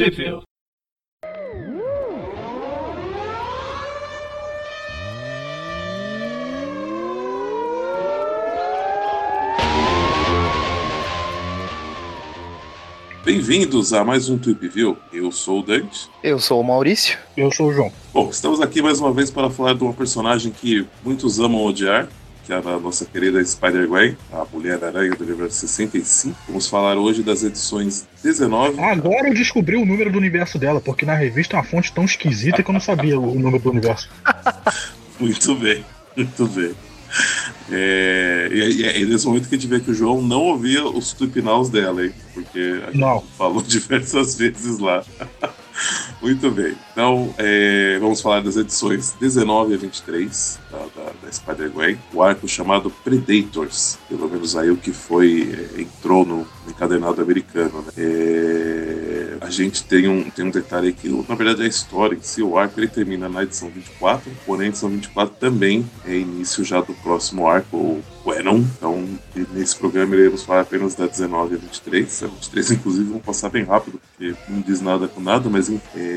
Sheffield. Bem-vindos a mais um Tweep View. Eu sou o Dante. Eu sou o Maurício. Eu sou o João. Bom, estamos aqui mais uma vez para falar de uma personagem que muitos amam odiar, que é a nossa querida Spider-Gwen, a Mulher-Aranha do universo 65. Vamos falar hoje das edições 19. Agora eu descobri o número do universo dela, porque na revista é uma fonte tão esquisita que eu não sabia o número do universo. Muito bem, muito bem. É, e, é nesse momento que a gente vê que o João não ouvia os tupinaus dela, hein? Porque a gente Não. falou diversas vezes lá. Muito bem. Então, é, vamos falar das edições 19 a 23 da, da, da Spider-Gwen. O arco chamado Predators. Pelo menos aí o que foi, é, entrou no encadernado americano. Né? É, a gente tem um, tem um detalhe aí que, na verdade, a história em si, o arco, ele termina na edição 24, porém a edição 24 também é início já do próximo arco, o Venom. Então, nesse programa iremos falar apenas da 19 a 23. A 23, inclusive, vamos passar bem rápido, porque não diz nada com nada, mas enfim. É,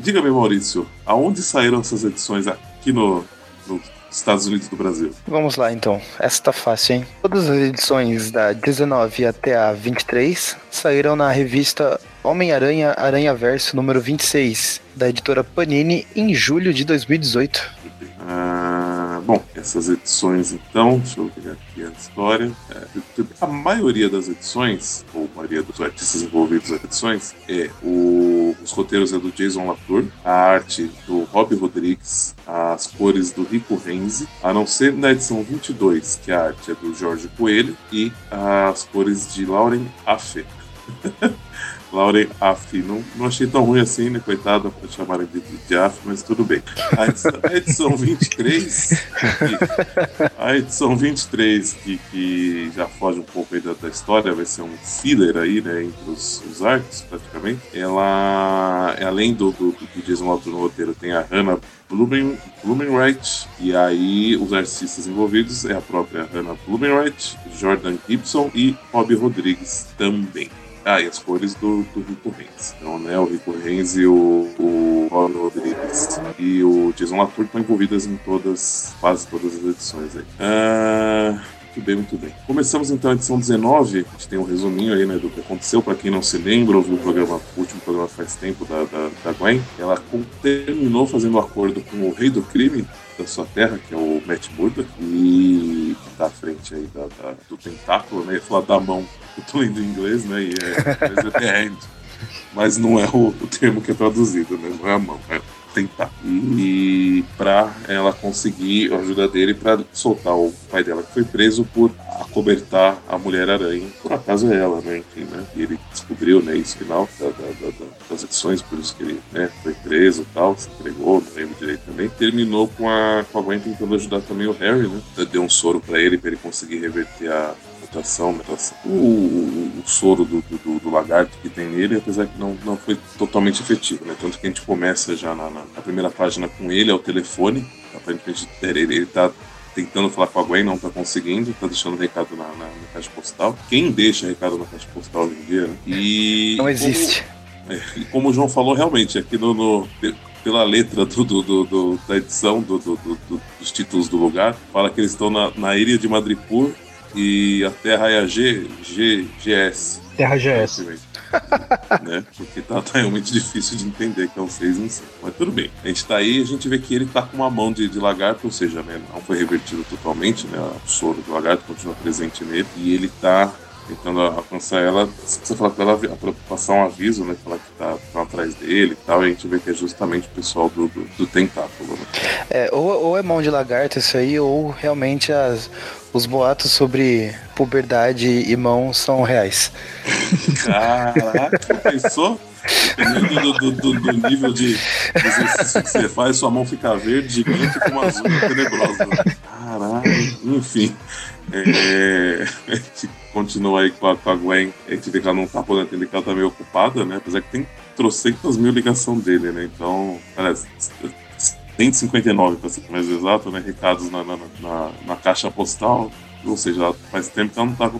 Diga-me, Maurício, aonde saíram essas edições aqui no, nos Estados Unidos do Brasil? Vamos lá então. Essa tá fácil, hein? Todas as edições da 19 até a 23 saíram na revista Homem-Aranha Aranha Verso número 26, da editora Panini, em julho de 2018. Ah, bom, essas edições então, deixa eu pegar aqui a história. É, a maioria das edições, ou a maioria dos artistas envolvidos nas edições, é o, os roteiros é do Jason Latour, a arte do Rob Rodrigues, as cores do Rico Renzi, a não ser na edição 22, que a arte é do Jorge Coelho, e as cores de Lauren Affe. Lauren Aff. Não, não achei tão ruim assim, né? Coitada, pra chamarem de, de, Aff, mas tudo bem. A edição, a edição 23. que- a edição 23, que, que já foge um pouco aí da, da história, vai ser um filler aí, né? Entre os, os arcos, praticamente. Ela, além do, do, do que diz um autor no roteiro, tem a Hannah Blumen, Blumenreich, e aí os artistas envolvidos é a própria Hannah Blumenreich, Jordan Gibson e Rob Rodrigues também. Ah, e as cores do, do Rico Reis. Então, né, o Rico Reis e o, o Rob Rodrigues e o Jason Latour estão envolvidas em todas, quase todas as edições aí. Ah, muito bem, muito bem. Começamos então a edição 19, a gente tem um resuminho aí, né, do que aconteceu, para quem não se lembra, ouviu o programa, o último programa faz tempo da, da, da Gwen, ela terminou fazendo acordo com o rei do crime da sua terra, que é o Matt Murdock, e que tá à frente aí da, da- do tentáculo, né, ia falar da mão, eu tô lendo em inglês, né, e é, mas é hand, mas não é o, o termo que é traduzido, né, não é a mão, é tentar. E pra ela conseguir a ajuda dele pra soltar o pai dela, que foi preso por acobertar a Mulher-Aranha. Por acaso é ela, né? Enfim, né? E ele descobriu, né, isso final da- da- da- da- das edições, por isso que ele né, foi preso e tal, se entregou, não lembro direito também. Terminou com a, com a Gwen tentando ajudar também o Harry, né? Deu um soro pra ele, pra ele conseguir reverter a mutação, mutação. O, o- o soro do, do- do- lagarto que tem nele, apesar que não, não foi totalmente efetivo, né? Tanto que a gente começa já na, na- primeira página com ele ao telefone, aparentemente ele, ele tá tentando falar com a Gwen, não tá conseguindo, tá deixando recado na, na- na caixa postal. Quem deixa recado na caixa postal hoje em dia, né? E Não existe. é, e como o João falou, realmente, aqui no, no- pe- pela letra do, do- do- da edição do- do- do- do- dos títulos do lugar, fala que eles estão na, na ilha de Madripoor e a terra é a G, G, GS. Terra GS. né? Porque tá, tá realmente difícil de entender que é um 6 em 5. Mas tudo bem. A gente tá aí a gente vê que ele tá com uma mão de, de lagarto, ou seja, né, não foi revertido totalmente, né? O soro do lagarto continua presente nele. E ele tá tentando alcançar ela. Você precisa falar pra ela passar um aviso, né? Falar que tá, tá atrás dele e tal. E a gente vê que é justamente o pessoal do, do, do tentáculo, né? É, ou, ou é mão de lagarto isso aí, ou realmente as, os boatos sobre puberdade e mão são reais. Caraca, pensou? Dependendo do, do, do- nível de exercício que você faz, sua mão fica verde, gigante com uma azul tenebrosa. Caralho, enfim. É, a gente continua aí com a, com a Gwen. A gente vê que ela não tá podendo atender, que ela tá meio ocupada, né? Apesar que tem trocentas mil ligação dele, né? Então, parece. 159 para ser mais exato, né? Recados na, na, na, na caixa postal. Ou seja, faz tempo que ela não tá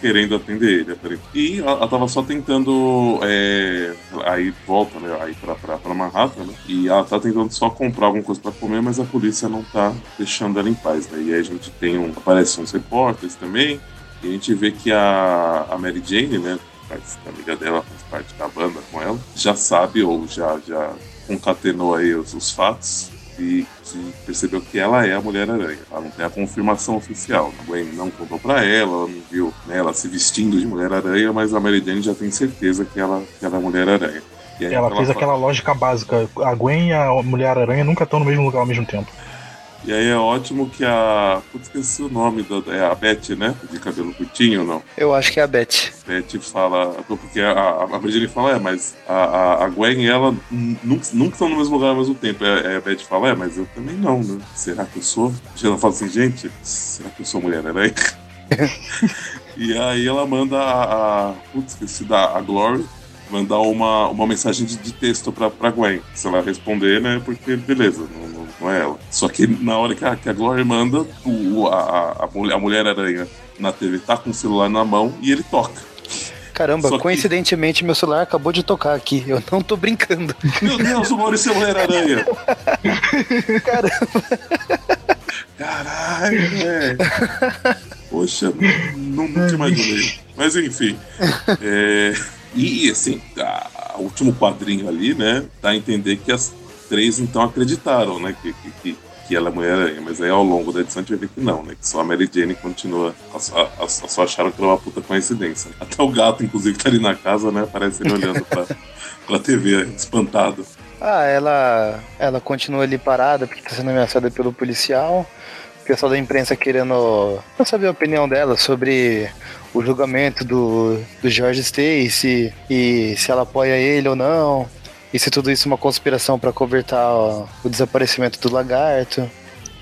querendo atender ele. E ela, ela tava só tentando. é, aí volta, né? Aí pra, pra, pra Manhattan, né? E ela tá tentando só comprar alguma coisa pra comer, mas a polícia não tá deixando ela em paz, né? E aí a gente tem um. Aparecem uns repórteres também. E a gente vê que a, a Mary Jane, né? Faz, a amiga dela faz parte da banda com ela, já sabe ou já, já concatenou aí os, os fatos e que percebeu que ela é a Mulher-Aranha. Ela não tem a confirmação oficial. A Gwen não contou pra ela, ela não viu né, ela se vestindo de Mulher-Aranha, mas a Mary Jane já tem certeza que ela, que ela é a Mulher-Aranha. E Ela ela fez fala- aquela lógica básica. A Gwen e a Mulher-Aranha nunca estão no mesmo lugar ao mesmo tempo. E aí é ótimo que a. Putz, esqueci o nome da. É a Beth, né? De cabelo curtinho ou não? Eu acho que é a Beth. Beth fala. Porque a, a, a Virginia fala, é, mas a, a, Gwen e ela nunca, nunca estão no mesmo lugar ao mesmo tempo. É, é, a Beth fala, é, mas eu também não, né? Será que eu sou? E ela fala assim, gente, será que eu sou Mulher-Aranha? e aí ela manda a. a putz, esqueci da a Glory mandar uma, uma mensagem de, de texto pra, pra Gwen. Se ela responder, né? Porque beleza, não, é ela. Só que na hora que a, que a Glory manda, o, a, a, a mulher- a Mulher-Aranha na TV tá com o celular na mão e ele toca. Caramba, Só que- coincidentemente meu celular acabou de tocar aqui. Eu não tô brincando. Meu Deus, o Maurício é Mulher-Aranha! Caramba. Caralho, velho! Poxa, não, te imaginei. Mas enfim. é, e assim, o último quadrinho ali, né? Dá a entender que as três então acreditaram, né? Que, que, que, ela é Mulher-Aranha. Mas aí ao longo da edição a gente vai ver que não, né? Que só a Mary Jane continua. a- a- Só acharam que era uma puta coincidência. Até o gato, inclusive, que tá ali na casa, né? Aparece ele olhando pra, pra TV, espantado. Ah, ela, ela continua ali parada porque tá sendo ameaçada pelo policial. O pessoal da imprensa querendo saber a opinião dela sobre o julgamento do, do George Stacy e se ela apoia ele ou não. E se tudo isso é uma conspiração pra cobertar ó, o desaparecimento do lagarto.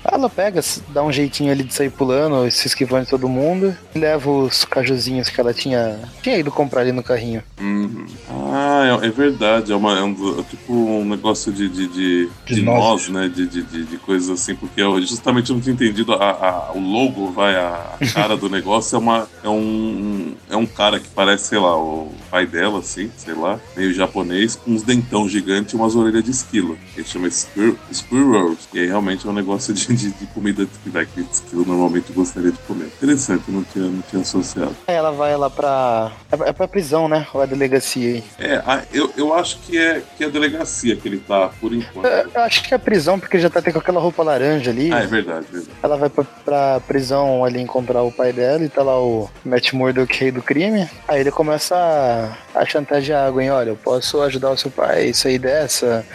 Ela pega, dá um jeitinho ali de sair pulando, se esquivando de todo mundo, e leva os cajuzinhos que ela tinha, tinha ido comprar ali no carrinho. Uhum. Ah, é, é verdade. É, uma, é um, é tipo um negócio de, de, de, De nós, né? De, de, de, de coisas assim, porque eu justamente eu não tinha entendido a, a- o logo, vai, a, a cara do negócio é uma. É um, é um cara que parece, sei lá, o pai dela, assim, sei lá, meio japonês, com uns dentão gigantes e umas orelhas de esquilo. Ele chama Squir- Squirrels. E aí realmente é um negócio de, de, de comida que vai que esquilo normalmente gostaria de comer. Interessante, não tinha, não tinha associado. Aí ela vai lá pra. É é pra prisão, né? Ou a delegacia aí. É, a- eu, eu acho que é, que é a delegacia que ele tá, por enquanto. Eu, eu acho que é prisão, porque já tá até com aquela roupa laranja ali. Ah, é verdade, verdade. Ela vai pra, pra prisão ali encontrar o pai dela e tá lá o Matt Murdock, rei do crime. Aí ele começa a, a chantagear a Gwen, olha, eu posso ajudar o seu pai sair dessa,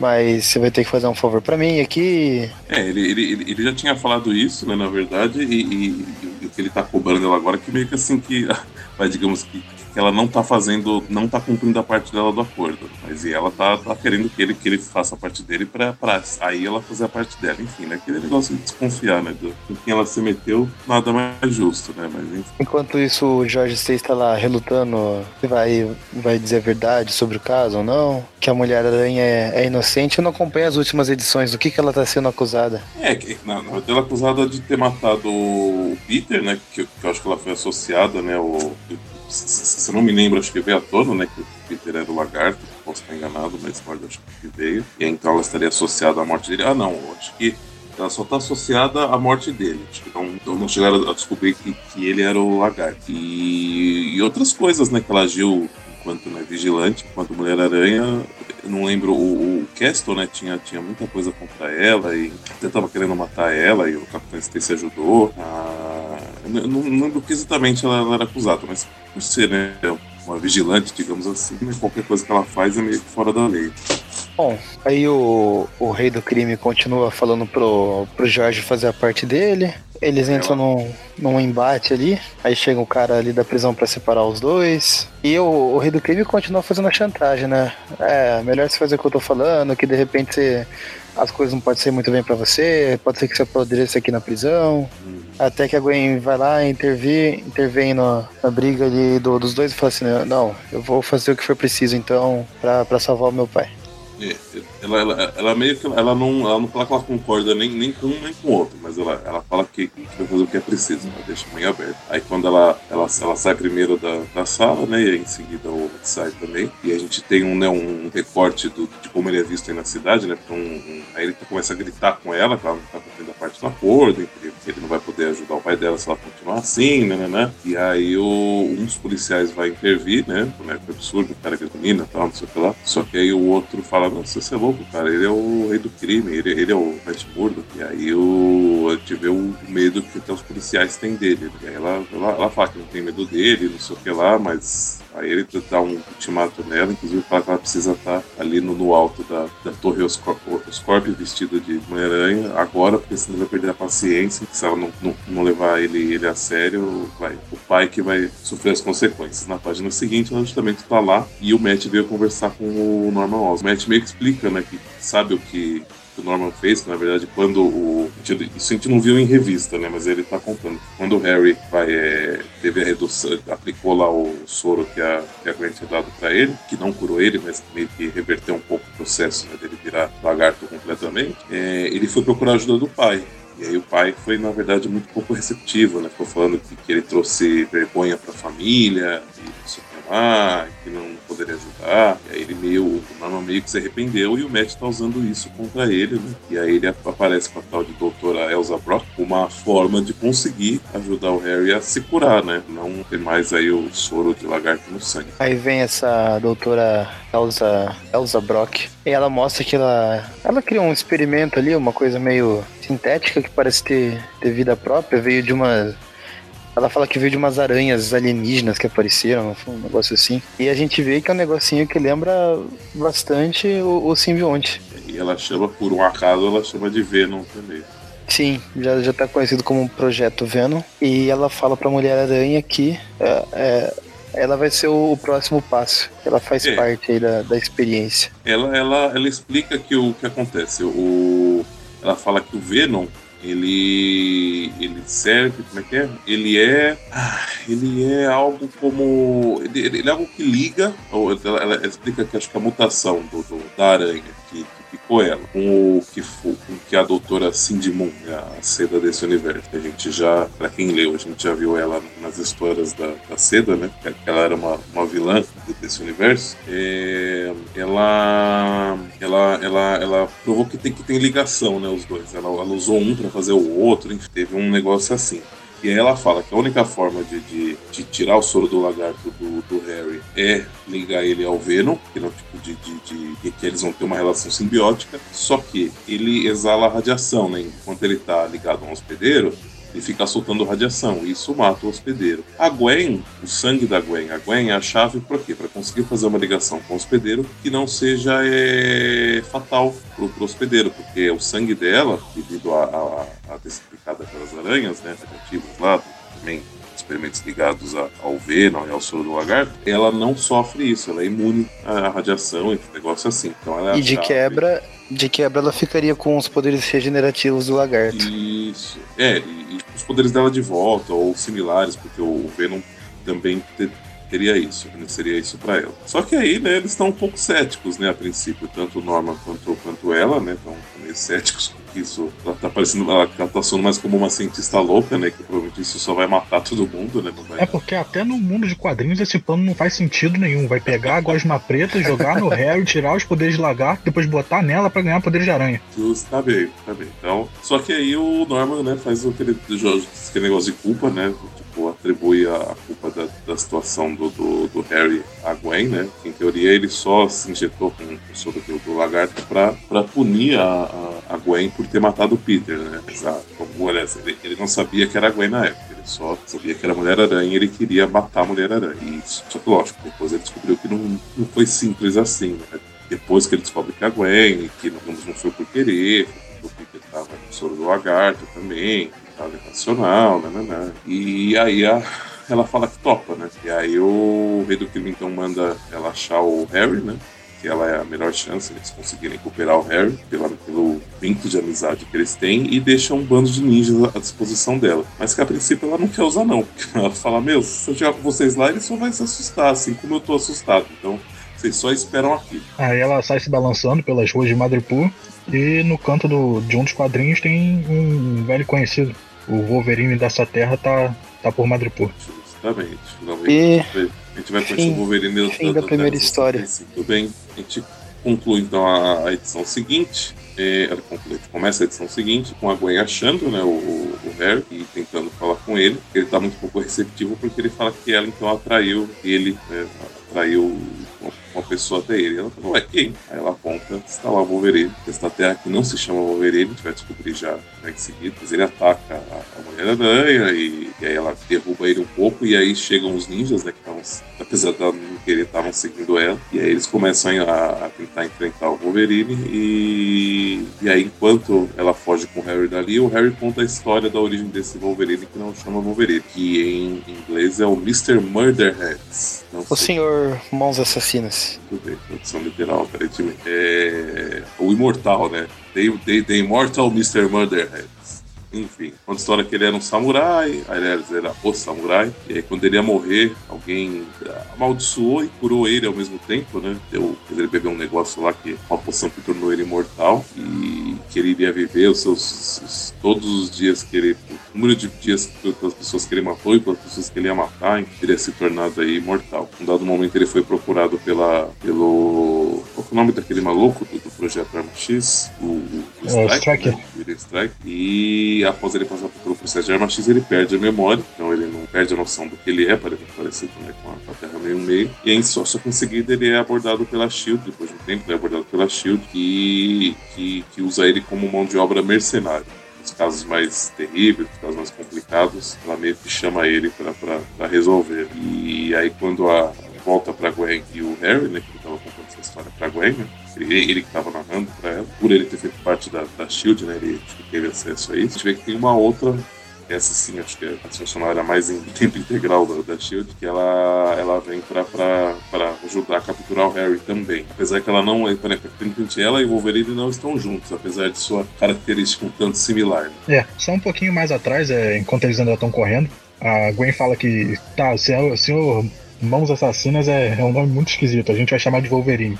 mas você vai ter que fazer um favor pra mim aqui. É, ele, ele, ele já tinha falado isso, né, na verdade, e, e- e o que ele tá cobrando ela agora que meio que assim que, vai, digamos que ela não tá fazendo, não tá cumprindo a parte dela do acordo. Mas e ela tá, tá querendo que ele, que ele faça a parte dele pra, pra aí ela fazer a parte dela. Enfim, né, aquele negócio de desconfiar, né, do, com quem ela se meteu, nada mais justo, né, mas enfim. Enquanto isso, o Jorge Stacy tá lá relutando se vai, vai dizer a verdade sobre o caso ou não, que a Mulher-Aranha é, é inocente. Eu não acompanho as últimas edições, do que, que ela tá sendo acusada. É, que, na, na verdade ela é acusada de ter matado o Peter, né? Que, que eu acho que ela foi associada, né? O, se, não me lembro, acho que veio à tona, né? Que o Peter era o lagarto, posso estar enganado, mas pode acho que veio. E então ela estaria associada à morte dele. Ah, não, acho que ela só está associada à morte dele. Não, então não chegaram a descobrir que, que ele era o lagarto. E, e outras coisas, né? Que ela agiu enquanto né, vigilante, enquanto Mulher-Aranha. Não lembro, o, o Castle, né? Tinha, tinha muita coisa contra ela e até tava querendo matar ela e o Capitão Stacy ajudou. Eu não, lembro que exatamente ela, ela era acusada, mas por ser né, uma vigilante, digamos assim, né, qualquer coisa que ela faz é meio fora da lei. Bom, aí o, o rei do crime continua falando pro, pro Jorge fazer a parte dele. Eles entram num, num embate ali. Aí chega o cara ali da prisão pra separar os dois. E o, o rei do crime continua fazendo a chantagem, né? É, melhor você fazer o que eu tô falando, que de repente você- as coisas não podem ser muito bem pra você. Pode ser que você apodreça aqui na prisão. Até que a Gwen vai lá e intervir, intervém na, na briga ali do- dos dois e fala assim: Não, eu vou fazer o que for preciso então pra salvar o meu pai. É, ela, ela, ela, meio que ela não, ela não fala que ela concorda nem, nem com um nem com o outro, mas ela, ela fala que, que vai fazer o que é preciso, ela deixa meio aberto. Aí quando ela, ela, ela sai primeiro da, da sala, né? E aí em seguida o Red sai também. E a gente tem um, né, um recorte do, de como ele é visto aí na cidade, né? Então, um, aí ele começa a gritar com ela, que ela não tá cumprindo a parte do acordo, que ele não vai poder ajudar o pai dela se ela continuar assim, né, né, né? E aí o, um dos policiais vai intervir, né? Né, que absurdo, o cara grita menina tal, não sei o que lá. Só que aí o outro fala, não, você é louco, cara, ele é o rei do crime, ele, ele é o Matt Murdock. E aí o, a gente vê o medo que até os policiais têm dele. E aí ela, ela, ela fala que não tem medo dele, não sei o que lá, mas Aí ele dá um ultimato nela, inclusive fala que ela precisa estar ali no, no alto da, da torre Oscorp, Oscorp vestida de Mulher-Aranha agora, porque senão vai perder a paciência, se ela não, não, não, levar ele, ele a sério, vai, o pai que vai sofrer as consequências. Na página seguinte, ela justamente está lá e o Matt veio conversar com o Norman Osborn. O Matt meio que explica, né, que sabe o que que o Norman fez, que na verdade quando o. Isso a gente não viu em revista, né? Mas ele tá contando. Quando o Harry vai, é, teve a redução, aplicou lá o soro que a, que a Gwen tinha dado pra ele, que não curou ele, mas meio que reverteu um pouco o processo né, dele virar lagarto completamente, é, ele foi procurar ajuda do pai. E aí o pai foi, na verdade, muito pouco receptivo, né? Ficou falando que, que ele trouxe vergonha para a família, lá, que não poderia ajudar. E aí ele meio, o Norman meio que se arrependeu e o Matt tá usando isso contra ele, né? E aí ele aparece com a tal de doutora Elsa Brock, uma forma de conseguir ajudar o Harry a se curar, né? Não ter mais aí o soro de lagarto no sangue. Aí vem essa doutora Elsa, Elsa Brock e ela mostra que ela, ela criou um experimento ali, uma coisa meio sintética que parece ter, ter vida própria, veio de uma ela fala que veio de umas aranhas alienígenas que apareceram, um negócio assim. E a gente vê que é um negocinho que lembra bastante o, o simbionte. E ela chama, por um acaso, ela chama de Venom também. Sim, já, já tá conhecido como Projeto Venom. E ela fala pra Mulher-Aranha que é, é, ela vai ser o, o, próximo passo. Ela faz é. parte aí da, da experiência. Ela, ela, ela explica que o que acontece. O, ela fala que o Venom ele ele serve como é que é? Ele é ah, ele é algo como ele, ele, é algo que liga ela, ela, explica que acho que a mutação do, do da aranha que, ficou ela, com o que, com que a doutora Cindy Moon, né, a seda desse universo. A gente já, para quem leu, a gente já viu ela nas histórias da, da seda, né? Que ela era uma, uma vilã desse universo. É, ela, ela, ela, ela provou que tem, que tem ligação, né? Os dois. Ela, ela usou um para fazer o outro, enfim, teve um negócio assim. E aí ela fala que a única forma de, de, de tirar o soro do lagarto do, é ligar ele ao Venom, que, é um tipo de, de, de, que eles vão ter uma relação simbiótica, só que ele exala radiação, né? Enquanto ele está ligado a um hospedeiro, e fica soltando radiação. E isso mata o hospedeiro. A Gwen, o sangue da Gwen, a Gwen é a chave para quê? Para conseguir fazer uma ligação com o hospedeiro que não seja é, fatal pro, pro hospedeiro, porque o sangue dela, devido a, a, a picada pelas aranhas, né, negativas lá, também experimentos ligados ao Venom e ao soro do lagarto, ela não sofre isso, ela é imune à radiação e negócio assim. Então ela é e de quebra, de quebra ela ficaria com os poderes regenerativos do lagarto. Isso. É, e, e os poderes dela de volta, ou similares, porque o Venom também te, teria isso, né? seria isso para ela. Só que aí, né, eles estão um pouco céticos, né, a princípio, tanto o Norman quanto, quanto ela, né, estão meio céticos com isso. Ela tá parecendo, ela, tá sendo mais como uma cientista louca, né, que provavelmente isso só vai matar todo mundo, né, vai... É porque até no mundo de quadrinhos esse plano não faz sentido nenhum. Vai pegar a gosma preta, jogar no Harry, tirar os poderes de lagarto, depois botar nela para ganhar poderes de aranha. Justo, tá bem, tá bem. Então, só que aí o Norman, né, faz aquele, aquele negócio de culpa, né, tipo, atribui a, culpa da, da situação do, do, do, Harry a Gwen, né? Em teoria ele só se injetou com o soro do, do lagarto pra, pra punir a, a, a, Gwen por ter matado o Peter, né? Exato. Ele, ele não sabia que era a Gwen na época, ele só sabia que era a Mulher-Aranha e ele queria matar a Mulher-Aranha. Só que, lógico, depois ele descobriu que não, não foi simples assim, né? Depois que ele descobre que a Gwen, que não, não foi por querer, o Peter tava com o soro do lagarto também, nacional, né, né, né. E aí a, ela fala que topa, né? E aí o rei do crime então manda ela achar o Harry, né? Que ela é a melhor chance eles conseguirem recuperar o Harry pelo, pelo vínculo de amizade que eles têm e deixa um bando de ninjas à disposição dela. Mas que a princípio ela não quer usar, não. Porque ela fala: Meu, se eu chegar com vocês lá, ele só vai se assustar, assim como eu tô assustado. Então eles só esperam aqui. Aí ela sai se balançando pelas ruas de Madripoor e no canto do, de um dos quadrinhos tem um velho conhecido. O Wolverine dessa terra tá, tá por Madripoor. Justamente. Finalmente E a gente vai conhecer o Wolverine fim da primeira história. Tudo bem. A gente conclui então a, a edição seguinte. É, ela conclui, começa a edição seguinte com a Gwen achando né, o, o Harry e tentando falar com ele. Ele tá muito pouco receptivo porque ele fala que ela então atraiu ele, né, atraiu uma, pessoa até ele. Ela fala, ué, quem? Aí ela aponta, está lá o Wolverine. Esta terra que não se chama Wolverine, a gente vai descobrir já né, em seguida. Mas ele ataca a, a Mulher-Aranha e, e aí ela derruba ele um pouco e aí chegam os ninjas, né, que estavam, apesar de ela não querer, estavam seguindo ela. E aí eles começam a, a tentar enfrentar o Wolverine e, e aí enquanto ela foge com o Harry dali, o Harry conta a história da origem desse Wolverine que não chama Wolverine, que em inglês é o Mr. Murderheads. O senhor Mãos Assassinas. Muito bem, tradução literal, aparentemente. É... O imortal, né? The, the, the Immortal Mr. Murderheads. Enfim, a história que ele era um samurai, aliás, era o samurai, e aí quando ele ia morrer, alguém amaldiçoou e curou ele ao mesmo tempo, né? Deu, ele bebeu um negócio lá que uma poção que tornou ele imortal e que ele iria viver os seus os- todos os dias que ele o número de dias pelas pessoas que ele matou e pelas pessoas que ele ia matar, ele teria se tornado aí imortal. Em um dado momento ele foi procurado pela pelo qual é o nome daquele maluco do, do projeto Arma X? O, o, o É, o Striker. né? O Strike. E após ele passar pelo processo de Arma X, ele perde a memória, então ele não perde a noção do que ele é, parecido né, com, a, com a Terra meio meio. E aí, só, só em seguida ele é abordado pela Shield, depois de um tempo ele é abordado pela Shield, que, que, que usa ele como mão de obra mercenária. Nos casos mais terríveis, nos casos mais complicados, ela meio que chama ele para resolver. E aí quando a volta para Gwen e o Harry, né, que estava contando essa história para Gwen, né, ele, ele que estava narrando para ela, por ele ter feito parte da, da Shield, né, ele que teve acesso a isso. A gente vê que tem uma outra essa sim, acho que é a funcionária mais em tempo integral da, da Shield, que ela, ela vem para ajudar a capturar o Harry também. Apesar que ela não é, aparentemente ela e o Wolverine não estão juntos, apesar de sua característica um tanto similar. Né? É, só um pouquinho mais atrás, é, enquanto eles ainda estão correndo, a Gwen fala que tá, o senhor, senhor Mãos Assassinas é, é um nome muito esquisito, a gente vai chamar de Wolverine.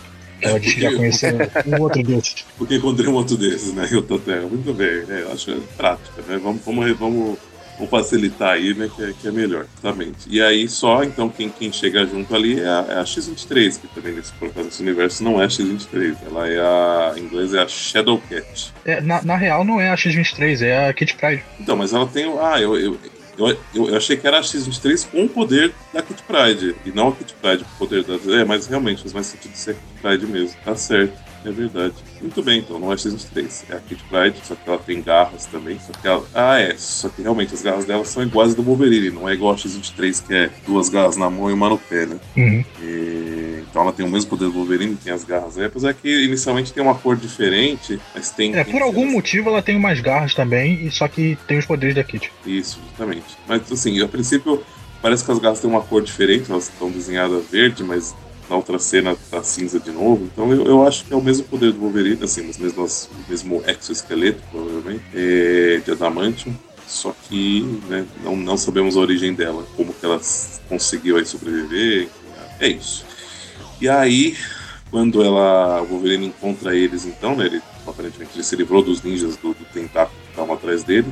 Disse que já conheceu um outro desses. Porque encontrei um outro desses, né? Eu tô até. Muito bem, é, eu acho é prática, né? Vamos, vamos, vamos, vamos facilitar aí, né? Que é, que é melhor, exatamente. E aí só, então, quem, quem chega junto ali é a, é a X-23, que também, nesse, por causa desse universo, não é a X-23. Ela é a. Em inglês é a Shadowcat. É, na, na real, não é a X-23, é a Kit Pride. Então, mas ela tem. Ah, eu. eu eu, eu, eu achei que era a X-23 com o poder da Kit Pride, e não a Kit Pride com o poder da. É, mas realmente faz mais sentido ser a Kit Pride mesmo. Tá certo, é verdade. Muito bem, então não é a X-23, é a Kit Pride, só que ela tem garras também. Só que ela, ah, é, só que realmente as garras dela são iguais do Wolverine, não é igual a X-23, que é duas garras na mão e uma no pé, né? Uhum. E- então ela tem o mesmo poder do Wolverine, tem as garras aí, apesar que inicialmente tem uma cor diferente, mas tem. É, por algum motivo ela tem umas garras também, e só que tem os poderes da Kit. Isso, justamente. Mas assim, a princípio parece que as garras têm uma cor diferente, elas estão desenhadas verde, mas na outra cena tá cinza de novo. Então eu, eu acho que é o mesmo poder do Wolverine, assim, os mesmos, o mesmo exoesqueleto, provavelmente, é, de Adamantium. Só que né, não, não sabemos a origem dela, como que ela conseguiu aí sobreviver. É isso. E aí, quando ela, o Wolverine encontra eles, então, né, ele aparentemente ele se livrou dos ninjas do, do tentáculo que estavam atrás dele,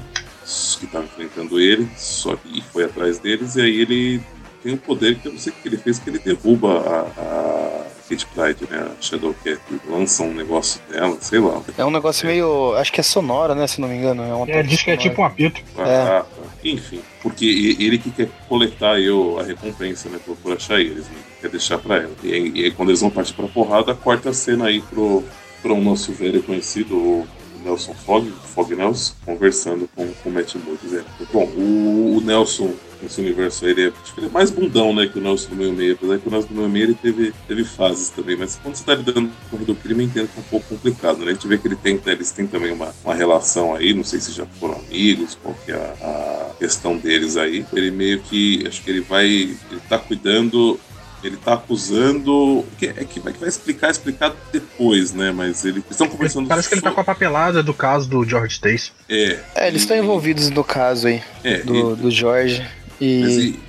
que estavam enfrentando ele, só que foi atrás deles, e aí ele tem um poder que eu não sei o que ele fez, que ele derruba a, a Kate Pride, né, a Shadowcat, lança um negócio dela, sei lá. É um negócio meio. Acho que é sonora, né? Se não me engano. É, uma É, diz que é tipo um apito. Ah, tá. Enfim, porque ele que quer coletar eu, a recompensa, né, por, por achar eles, né, quer deixar pra ela. E aí, e aí quando eles vão partir pra porrada, corta a cena aí pro, pro nosso velho conhecido, o Nelson Fogg, Fogg Nelson, conversando com, com o Matt Moore, dizendo, bom, o, o Nelson, nesse universo aí, ele é, acho que ele é mais bundão, né, que o Nelson do meio meio, apesar que o Nelson do meio meio teve, teve fases também, mas quando você tá lidando com o do crime, entendo que é um pouco complicado, né, a gente vê que ele tem, né, eles têm também uma, uma relação aí, não sei se já foram amigos, qual que é a, a questão deles aí, ele meio que, acho que ele vai, ele tá cuidando ele tá acusando. Que é que vai, que vai explicar, explicar depois, né? Mas ele, eles estão conversando. Parece que ele tá com a papelada do caso do George Stacy. É. É, eles estão envolvidos no caso aí É, do, do Jorge. e- mas E.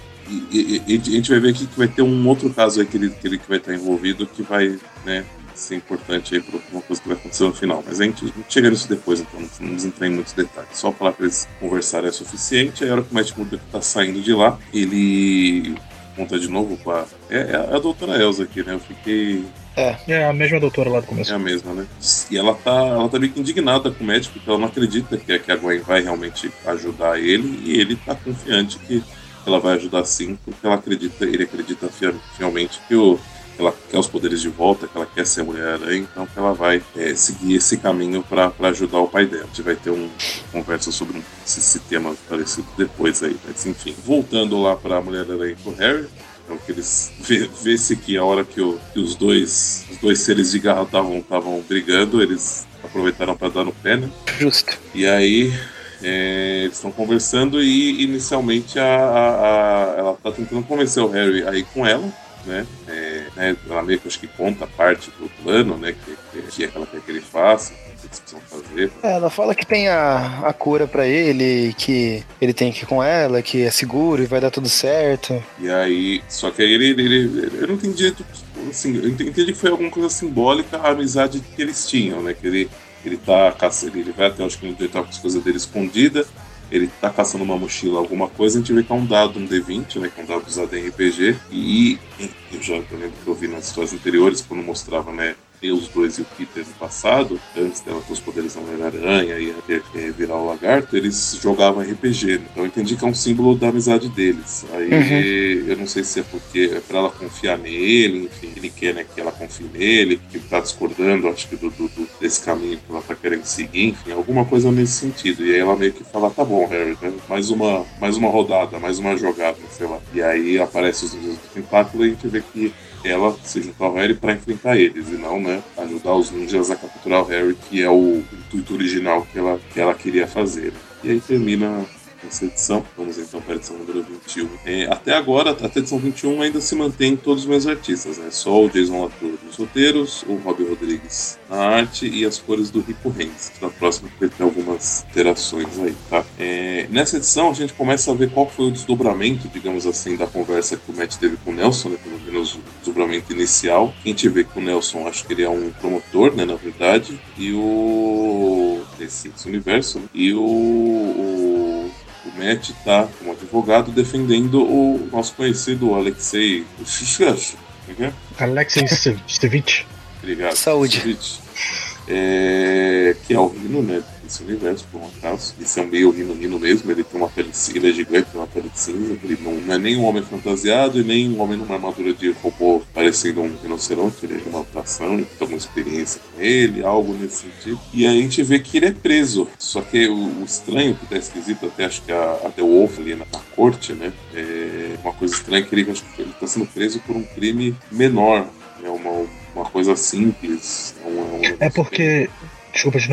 e- e, a gente vai ver aqui que vai ter um outro caso aí que ele, que ele que vai estar envolvido que vai, né, ser importante aí para uma coisa que vai acontecer no final. Mas a gente, a gente chega nisso depois, então não, não nos entrar em muitos detalhes. Só falar para eles conversarem é suficiente. Aí a hora que o Matt Murdock tá saindo de lá, ele conta de novo com a. É, é a doutora Elsa aqui, né? Eu fiquei. É. É a mesma doutora lá do começo. É a mesma, né? E ela tá, ela tá meio que indignada com o médico, porque ela não acredita que, que a Gwen vai realmente ajudar ele, e ele tá confiante que ela vai ajudar sim, porque ela acredita, ele acredita fielmente que o ela quer os poderes de volta, que ela quer ser Mulher-Aranha, então que ela vai é, seguir esse caminho para ajudar o pai dela. A gente vai ter uma conversa sobre esse, esse, tema parecido depois aí, mas enfim. Voltando lá para Mulher-Aranha e pro Harry, então que eles vê-se que a hora que, o, que, os dois os dois seres de garra estavam brigando, eles aproveitaram para dar no pé, né? Justo. E aí é, eles estão conversando e inicialmente a, a, a, ela tá tentando convencer o Harry aí com ela, né? É, né ela meio que acho que conta parte do plano, né? Que, que, é que ela quer que ele faça, o que eles precisam fazer. É, ela fala que tem a, a cura para ele, que ele tem que ir com ela, que é seguro e vai dar tudo certo. E aí, só que aí ele, ele, ele eu não entendi, assim, eu entendi que foi alguma coisa simbólica a amizade que eles tinham, né? Que ele ele tá caçando, ele vai até acho que ele tá com as coisas dele escondida ele tá caçando uma mochila, alguma coisa, a gente vê que é um dado, um D20, né? Que é um dado usado em RPG. E eu já eu lembro que eu vi nas histórias anteriores, quando mostrava, né? Os dois e o Peter no passado, antes dela ter os poderes da Mulher-Aranha e virar o lagarto, eles jogavam RPG. Né? Então eu entendi que é um símbolo da amizade deles. Aí uhum. eu não sei se é porque é pra ela confiar nele, enfim, ele quer né, que ela confie nele, que ele tá discordando, acho que do, do, do, desse caminho que ela tá querendo seguir, enfim, alguma coisa nesse sentido. E aí ela meio que fala, tá bom, Harry, né? mais, uma, mais uma rodada, mais uma jogada, sei lá. E aí aparece os do tentáculo e a gente vê que ela se juntou ao Harry para enfrentar eles, e não, né, ajudar os ninjas a capturar o Harry, que é o intuito original que ela, que ela queria fazer. E aí termina essa edição. Vamos então para a edição número 21. É, até agora, até a edição 21 ainda se mantém todos os meus artistas, né? Só o Jason Latour nos roteiros, o Robbie Rodrigues na arte e as cores do Rico Reis. Na próxima vai ter algumas interações aí, tá? É, nessa edição a gente começa a ver qual foi o desdobramento, digamos assim, da conversa que o Matt teve com o Nelson, né? Pelo menos o desdobramento inicial. A gente vê que o Nelson, acho que ele é um promotor, né? Na verdade, e o... Esse, esse universo, né? E o, o Matt está como advogado defendendo o nosso conhecido Alexei. É, é? Alexei Stevich. Obrigado. Saúde. É, que é o Rino, né? Desse universo, por um acaso. Esse é um meio Rino-Rino mesmo. Ele tem uma pele ele é gigante, tem uma pele cinza. Ele não, não, é nem um homem fantasiado e nem um homem numa armadura de robô parecendo um rinoceronte. Ele é uma mutação, ele tem uma experiência com ele, algo nesse sentido. E a gente vê que ele é preso. Só que o, o estranho, que tá esquisito, até acho que a, a The Wolf ali na, na corte, né? É uma coisa estranha que ele, acho que ele tá sendo preso por um crime menor. É uma uma coisa simples. É, um, é porque, desculpa te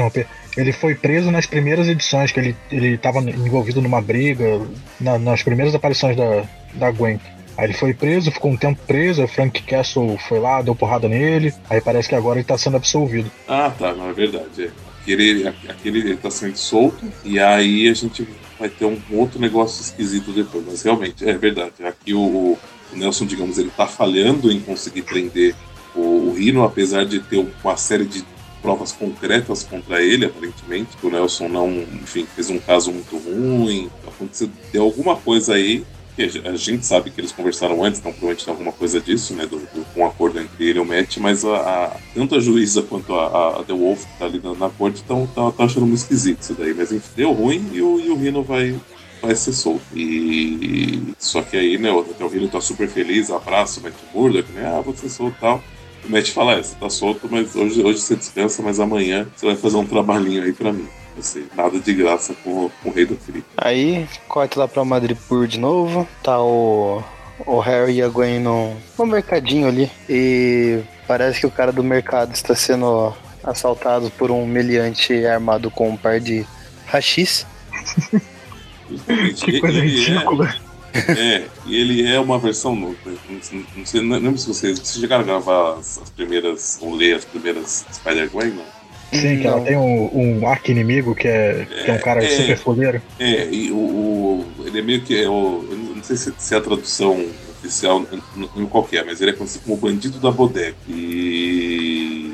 ele foi preso nas primeiras edições, que ele, ele tava envolvido numa briga, na, nas primeiras aparições da, da Gwen. Aí ele foi preso, ficou um tempo preso, o Frank Castle foi lá, deu porrada nele, aí parece que agora ele tá sendo absolvido. Ah, tá, não é verdade. É. Aquele, aquele ele tá sendo solto, e aí a gente vai ter um outro negócio esquisito depois. Mas realmente, é verdade. Aqui o, o Nelson, digamos, ele tá falhando em conseguir prender o, o Rino, apesar de ter uma série de provas concretas contra ele, aparentemente, o Nelson não, enfim, fez um caso muito ruim, aconteceu, deu alguma coisa aí, que a gente sabe que eles conversaram antes, então provavelmente tem alguma coisa disso, né, do, do, um acordo entre ele e o Matt, mas a, a tanto a juíza quanto a, a The Wolf, que tá ali na, corte, estão tá, tá achando muito esquisito isso daí, mas enfim, deu ruim e o, e o Rino vai, vai ser solto. E só que aí, né, o, o Rino tá super feliz, abraça o Matt Murdock, né, ah, vou ser solto e tal. O Matt fala, é, você tá solto, mas hoje, hoje você descansa, mas amanhã você vai fazer um trabalhinho aí pra mim. Assim, nada de graça com, com o rei do crime. Aí, corta lá pra Madripoor de novo. Tá o, o Harry e a Gwen no, no mercadinho ali. E parece que o cara do mercado está sendo assaltado por um meliante armado com um par de rachis. que coisa é ridícula. É... É, e ele é uma versão. Não, não, sei, não lembro se vocês, vocês chegaram a gravar as, as primeiras, ou ler as primeiras Spider-Gwen, não? Sim, que ela tem um, um arco-inimigo que é, que é um cara é, super fogueiro. É, e o, o, ele é meio que. É o, não sei se, se é a tradução oficial em qualquer, mas ele é conhecido como Bandido da Bodega. E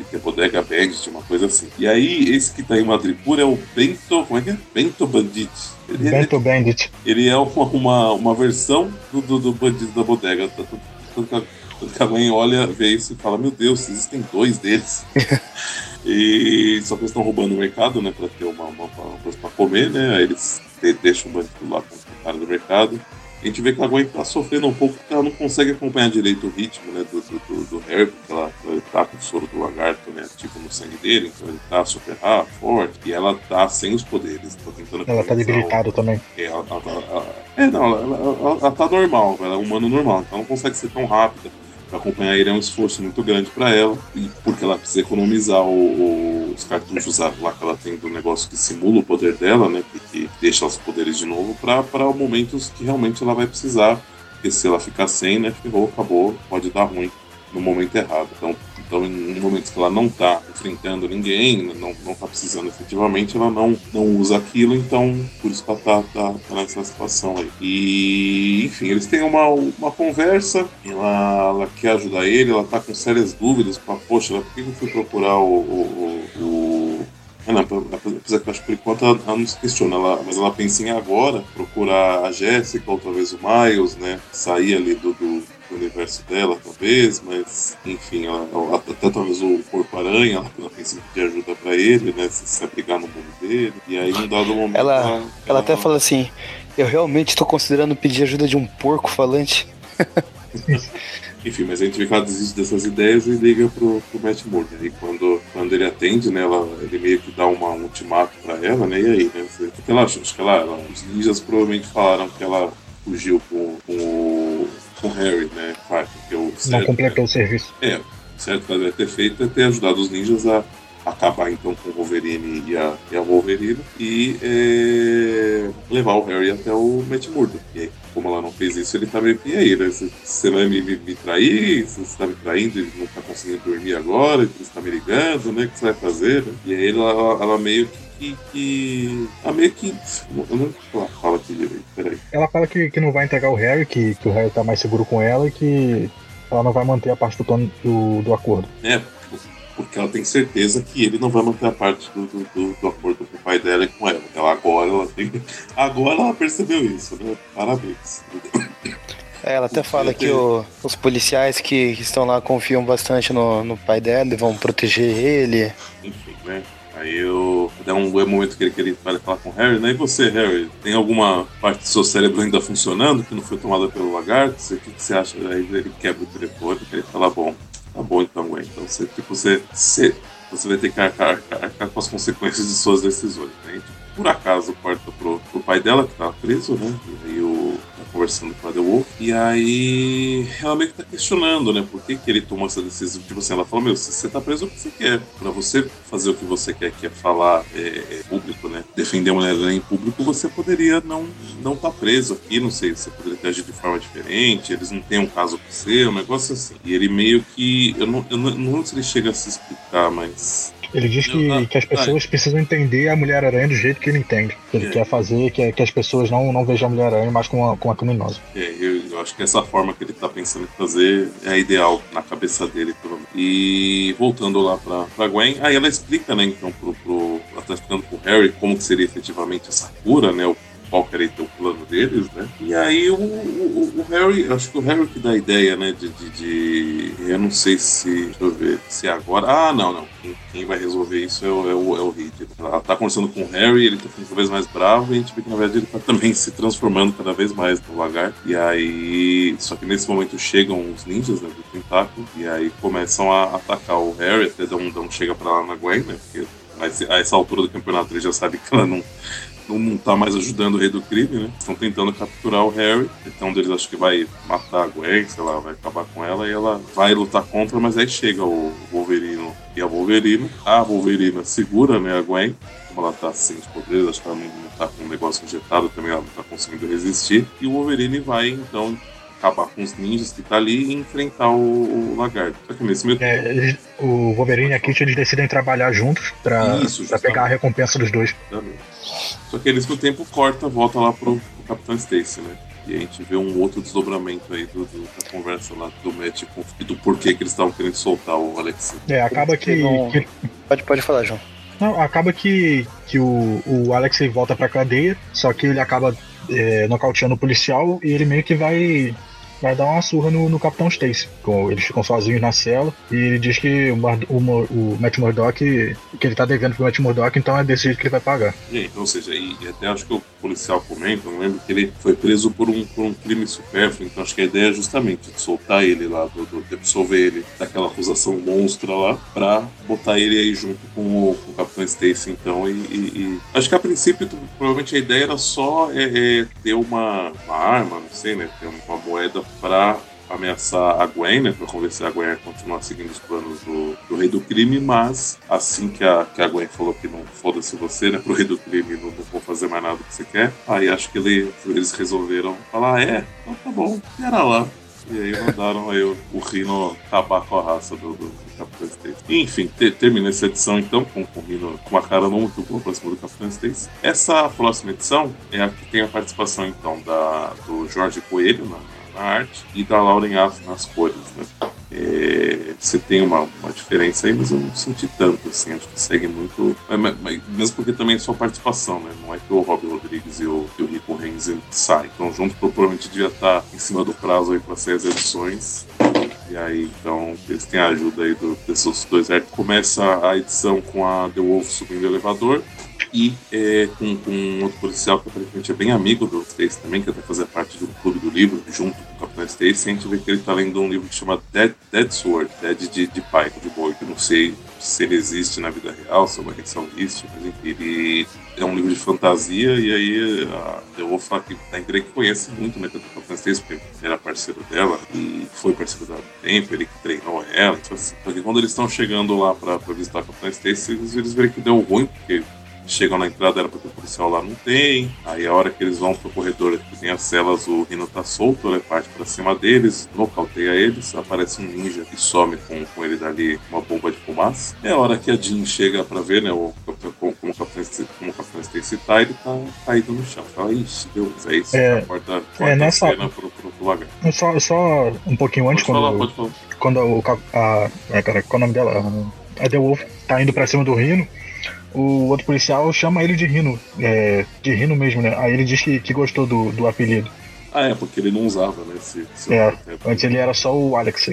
que é Bodega Bandit, uma coisa assim. E aí, esse que tá em Madripoor é o Bento. Como é que é? Bento Bandit. Ele, Bento é, Bandit. Ele é uma, uma, uma versão do, do, do, Bandido da Bodega. Tanto que a mãe olha, vê isso e fala: Meu Deus, existem dois deles. e só que eles estão roubando o mercado, né? Pra ter uma, uma, uma coisa pra comer, né? Aí eles deixam o bandido lá com o cara do mercado a gente vê que a Gwen tá sofrendo um pouco porque ela não consegue acompanhar direito o ritmo né, do, do, do, Harry, porque ela, ele tá com o soro do lagarto né, ativo no sangue dele, então ele tá super rápido, forte, e ela tá sem os poderes. Tá tentando ela tá debilitada também. É, ela, ela, ela, é, não, ela, ela, ela, tá normal, ela é humano normal, então ela não consegue ser tão rápida acompanhar ele é um esforço muito grande para ela, e porque ela precisa economizar o, o, os cartuchos lá que ela tem do negócio que simula o poder dela, né, que, deixa os poderes de novo, para momentos que realmente ela vai precisar, porque se ela ficar sem, né, ferrou, acabou, pode dar ruim no momento errado. Então, então, em momentos que ela não está enfrentando ninguém, não, não tá precisando efetivamente, ela não, não usa aquilo, então por isso ela tá, tá, tá nessa situação aí. E, enfim, eles têm uma, uma conversa, ela, ela quer ajudar ele, ela tá com sérias dúvidas, com poxa, por que eu fui procurar o, o, o, o ah, não, apesar que eu acho que por enquanto ela, ela não se questiona, ela, mas ela pensa em agora procurar a Jéssica ou talvez o Miles, né? Sair ali do, do, do universo dela, talvez, mas enfim, ela, ela, até talvez o Corpo-Aranha, ela, ela pensa em pedir ajuda pra ele, né? Se, se abrigar no mundo dele. E aí, num dado momento. Ela, ela, ela até fala assim: Eu realmente estou considerando pedir ajuda de um porco falante. Enfim, mas a gente que ela desiste dessas ideias e liga pro, pro Matt Murray. E quando, quando ele atende, né, ela, ele meio que dá uma, um ultimato pra ela, né? E aí, né? Porque ela, acho que ela, ela, os ninjas provavelmente falaram que ela fugiu com, com o com Harry, né? Parker, que é o certo, Não completou né? o serviço. É, o certo que ela deve ter feito é ter ajudado os ninjas a acabar então com o Wolverine e a, e a Wolverine e é, levar o Harry até o Matt Murdock. E aí, como ela não fez isso, ele tá meio que aí, né? Você vai me, me, me trair, você está me traindo e não tá conseguindo dormir agora, você está me ligando, né? O que você vai fazer? Né? E aí ela, ela meio que que. que a meio que. Eu não ela fala aqui direito, peraí. Ela fala que, que não vai entregar o Harry, que, que o Harry tá mais seguro com ela e que ela não vai manter a parte do plano do, do acordo. É, porque ela tem certeza que ele não vai manter a parte do, do, do, do acordo com o pai dela e com ela. Então agora ela tem. Agora ela percebeu isso, né? Parabéns. É, ela até fala que o, os policiais que estão lá confiam bastante no, no pai dela e vão proteger ele. Enfim, né? Aí eu. É um, é momento que ele, que ele vai falar com o Harry, né? E você, Harry, tem alguma parte do seu cérebro ainda funcionando que não foi tomada pelo lagarto? O que, que você acha? Aí ele quebra o telefone e ele fala, bom, tá bom então. Então você, tipo, você, você, você vai ter que arcar, arcar, com as consequências de suas decisões, né? E, por acaso corta pro, pro pai dela, que tava preso, né? E aí o conversando com a The Wolf. E aí ela meio que tá questionando, né? Por que, que ele tomou essa decisão? Tipo assim, ela fala, meu, você tá preso o que você quer. Pra você fazer o que você quer, que é falar é, é, público, né? Defender a mulher em público, você poderia não não tá preso aqui, não sei, você poderia ter agido de forma diferente, eles não têm um caso com você, um negócio assim. E ele meio que. Eu não, eu não, não sei se ele chega a se explicar, mas ele diz que, ah, que as pessoas precisam entender a Mulher-Aranha do jeito que ele entende. Ele é. quer fazer que, que as pessoas não, não vejam a Mulher-Aranha mais como uma, como uma criminosa. É, eu, eu, acho que essa forma que ele está pensando em fazer é a ideal na cabeça dele, pelo menos. E voltando lá pra, pra Gwen, aí ela explica, né, então, pro, pro, ela tá explicando pro Harry como que seria efetivamente essa cura, né, o qual que era então o plano deles, né? E aí o, o, o, Harry, acho que o Harry que dá a ideia, né, de, de, de, Eu não sei se. Deixa eu ver. Se é agora. Ah, não, não. Quem, quem vai resolver isso é o, é o, é o Reed. Ela tá conversando com o Harry, ele tá ficando cada vez mais bravo, e a gente vê que na verdade ele tá também se transformando cada vez mais no lagarto. E aí. Só que nesse momento chegam os ninjas, né, do tentáculo, e aí começam a atacar o Harry, até dão, um chega pra lá na Gwen, né? Porque a essa altura do campeonato ele já sabe que ela não, não tá mais ajudando o rei do crime, né? Estão tentando capturar o Harry. Então um deles acho que vai matar a Gwen, sei lá, vai acabar com ela e ela vai lutar contra, mas aí chega o Wolverine e a Wolverine. A Wolverine segura, né, a Gwen. Como ela tá sem os poderes, acho que ela não, não tá com o negócio injetado também, ela não tá conseguindo resistir. E o Wolverine vai, então, acabar com os ninjas que tá ali e enfrentar o, o lagarto. Só que nesse meio é, o Wolverine e a Kitty eles decidem trabalhar juntos pra, Isso, pra pegar a recompensa dos dois. Só que eles no tempo corta, volta lá pro, pro Capitão Stacy, né? E a gente vê um outro desdobramento aí do, do da conversa lá do Matt com, e do porquê que eles estavam querendo soltar o Alex. É, acaba que, que... Pode, pode falar, João. Não, acaba que, que o, o Alex volta pra cadeia, só que ele acaba é, nocauteando o policial e ele meio que vai vai dar uma surra no, no Capitão Stacy. Eles ficam sozinhos na cela e ele diz que o, o, o Matt Murdock, que ele tá devendo pro Matt Murdock, então é desse jeito que ele vai pagar. E, ou seja, e até acho que o policial comenta, não lembro, que ele foi preso por um, por um crime supérfluo, então acho que a ideia é justamente de soltar ele lá, do, do, de absolver ele daquela acusação monstra lá, pra botar ele aí junto com o, com o Capitão Stacy, então, e, e, acho que a princípio, provavelmente a ideia era só é, é ter uma, uma arma, não sei, né, ter uma moeda para ameaçar a Gwen, né, para convencer a Gwen a continuar seguindo os planos do, do, rei do crime, mas assim que a, que a Gwen falou que não foda-se você, né, pro rei do crime não, não vou fazer mais nada que você quer, aí acho que ele, eles resolveram falar, ah, é, então tá bom, era lá. E aí mandaram aí o, o Rino acabar com a raça do, do Capitão Stacy. Enfim, te, termina essa edição então com, com o Rino com uma cara não muito boa pra cima do Capitão Stacy. Essa próxima edição é a que tem a participação então da, do Jorge Coelho na na arte e da Lauren Aff nas cores. Né? É, você tem uma, uma diferença aí, mas eu não senti tanto, assim, acho que segue muito. Mas, mas, mesmo porque também é só participação, né? Não é que o Rob Rodrigues e o, e o Rico Renzi saem. Então, junto, provavelmente devia estar em cima do prazo aí para seis edições. E aí, então, eles têm a ajuda aí do, desses dois artes. Começa a edição com a The Wolf subindo o elevador e é, com, com um outro policial que aparentemente é bem amigo do Stacy também, que até fazia parte do clube do livro, junto com o Capitão Stacy, a gente vê que ele está lendo um livro que chama Dead, Dead Sword, Dead de, de pai, de boi, que eu não sei se ele existe na vida real, se é uma existe, mas enfim, ele é um livro de fantasia e aí eu vou falar que a que conhece muito né, o Capitão Stacy, porque era parceiro dela e foi parceiro dela há tempo, ele treinou ela, então, assim, porque quando eles estão chegando lá para visitar o Capitão Stacy, eles, eles veem que deu ruim, porque chegam na entrada, era pra ter policial lá, não tem. Aí a hora que eles vão pro corredor que tem as celas, o Rino tá solto, ele parte pra cima deles, nocauteia eles, aparece um ninja e some com, com ele dali uma bomba de fumaça. É a hora que a Jean chega pra ver, né, o, como, como o Capitão como o Capitão Stacy tá, ele tá caído no chão. Fala, ixi, Deus, é isso, é, a porta, é nessa... cena pro, pro, pro lagar. Só, só um pouquinho antes, pode quando, falar, quando o, a, é, cara, qual é o nome dela? A The Wolf tá indo pra cima do Rino, o outro policial chama ele de Rino, é, de Rino mesmo, né? Aí ele diz que, que gostou do, do apelido. Ah, é, porque ele não usava, né? Esse, esse é, antes ele era só o Alex.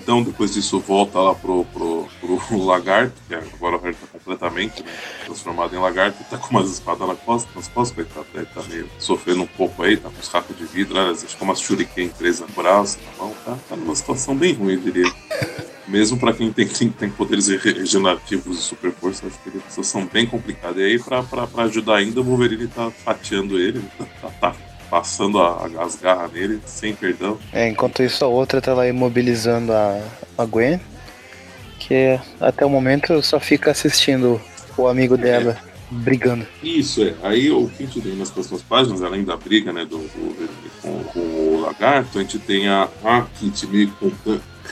Então, depois disso, volta lá pro, pro, pro lagarto, que agora ele tá completamente né, transformado em lagarto tá com umas espadas na costa, nas costas, coitado. Ele tá meio sofrendo um pouco aí, tá com os racos de vidro, né, acho que é uma shuriken presa no braço, na mão, tá, tá numa situação bem ruim, eu diria. Mesmo para quem tem, tem, tem, poderes regenerativos e super força, acho que situação bem complicada. E aí, pra ajudar ainda, o Wolverine tá fatiando ele, tá, tá passando a, as garras nele, sem perdão. É, enquanto isso, a outra tá lá imobilizando a, a Gwen, que até o momento só fica assistindo o amigo dela. É. Brigando. Isso, é. Aí o que a gente tem nas próximas páginas, além da briga né, do, do com, com, o lagarto, a gente tem a, a Kit meio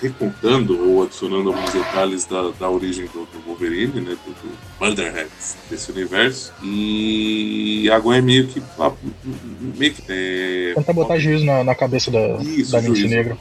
recontando ou adicionando alguns detalhes da, da origem do, do Wolverine, né, do, do Murderheads desse universo. E a Gwen é meio que. Meio que é, Tenta botar juízo na, na cabeça da, Isso, da mente negra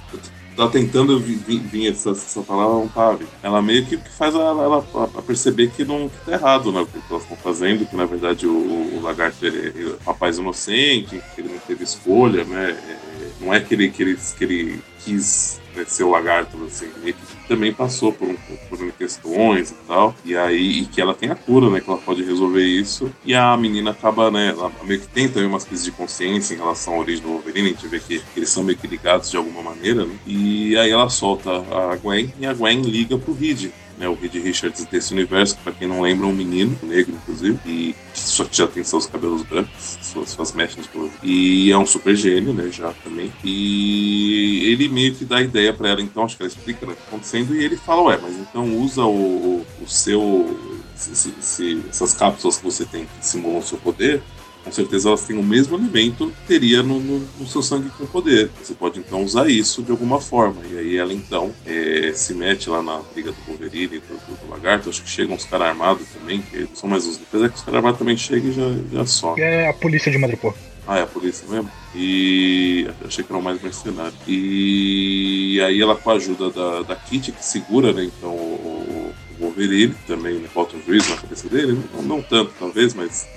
tá tentando vir, vir essa, essa palavra não tá Ela meio que faz ela, ela, ela perceber que não que tá errado, né? O que elas estão fazendo, que na verdade o, o lagarto ele, ele é um rapaz inocente, que ele não teve escolha, né? É, não é que ele, que ele, que ele quis né, ser o lagarto, assim, ele também passou por, um, por questões e tal, e aí e que ela tem a cura, né, que ela pode resolver isso, e a menina acaba, né, ela meio que tem também umas crises de consciência em relação à origem do Wolverine, a gente vê que eles são meio que ligados de alguma maneira, né, e aí ela solta a Gwen, e a Gwen liga pro Reed, né, o Reed Richards desse universo, pra quem não lembra é um menino, negro inclusive, e só que já tem seus cabelos brancos, suas, suas mechas de E é um super gênio, né, já também. E ele meio que dá ideia para ela, então, acho que ela explica o que tá acontecendo, e ele fala, ué, mas então usa o, o seu. Se, se, essas cápsulas que você tem que simulam o seu poder, com certeza elas têm o mesmo elemento que teria no, no, no, seu sangue com poder. Você pode então usar isso de alguma forma. E aí ela então é, se mete lá na briga do Wolverine e do, do, do, Lagarto. Acho que chegam uns caras armados também, que são mais os. Apesar que os caras armados também chegam e já, já só. É a polícia de Madripoor. Ah, é a polícia mesmo? E achei que era mais mercenário. E aí ela com a ajuda da, da Kitty, que segura, né? Então o, o Wolverine também, né? Bota um juízo na cabeça dele. Não, não tanto, talvez, mas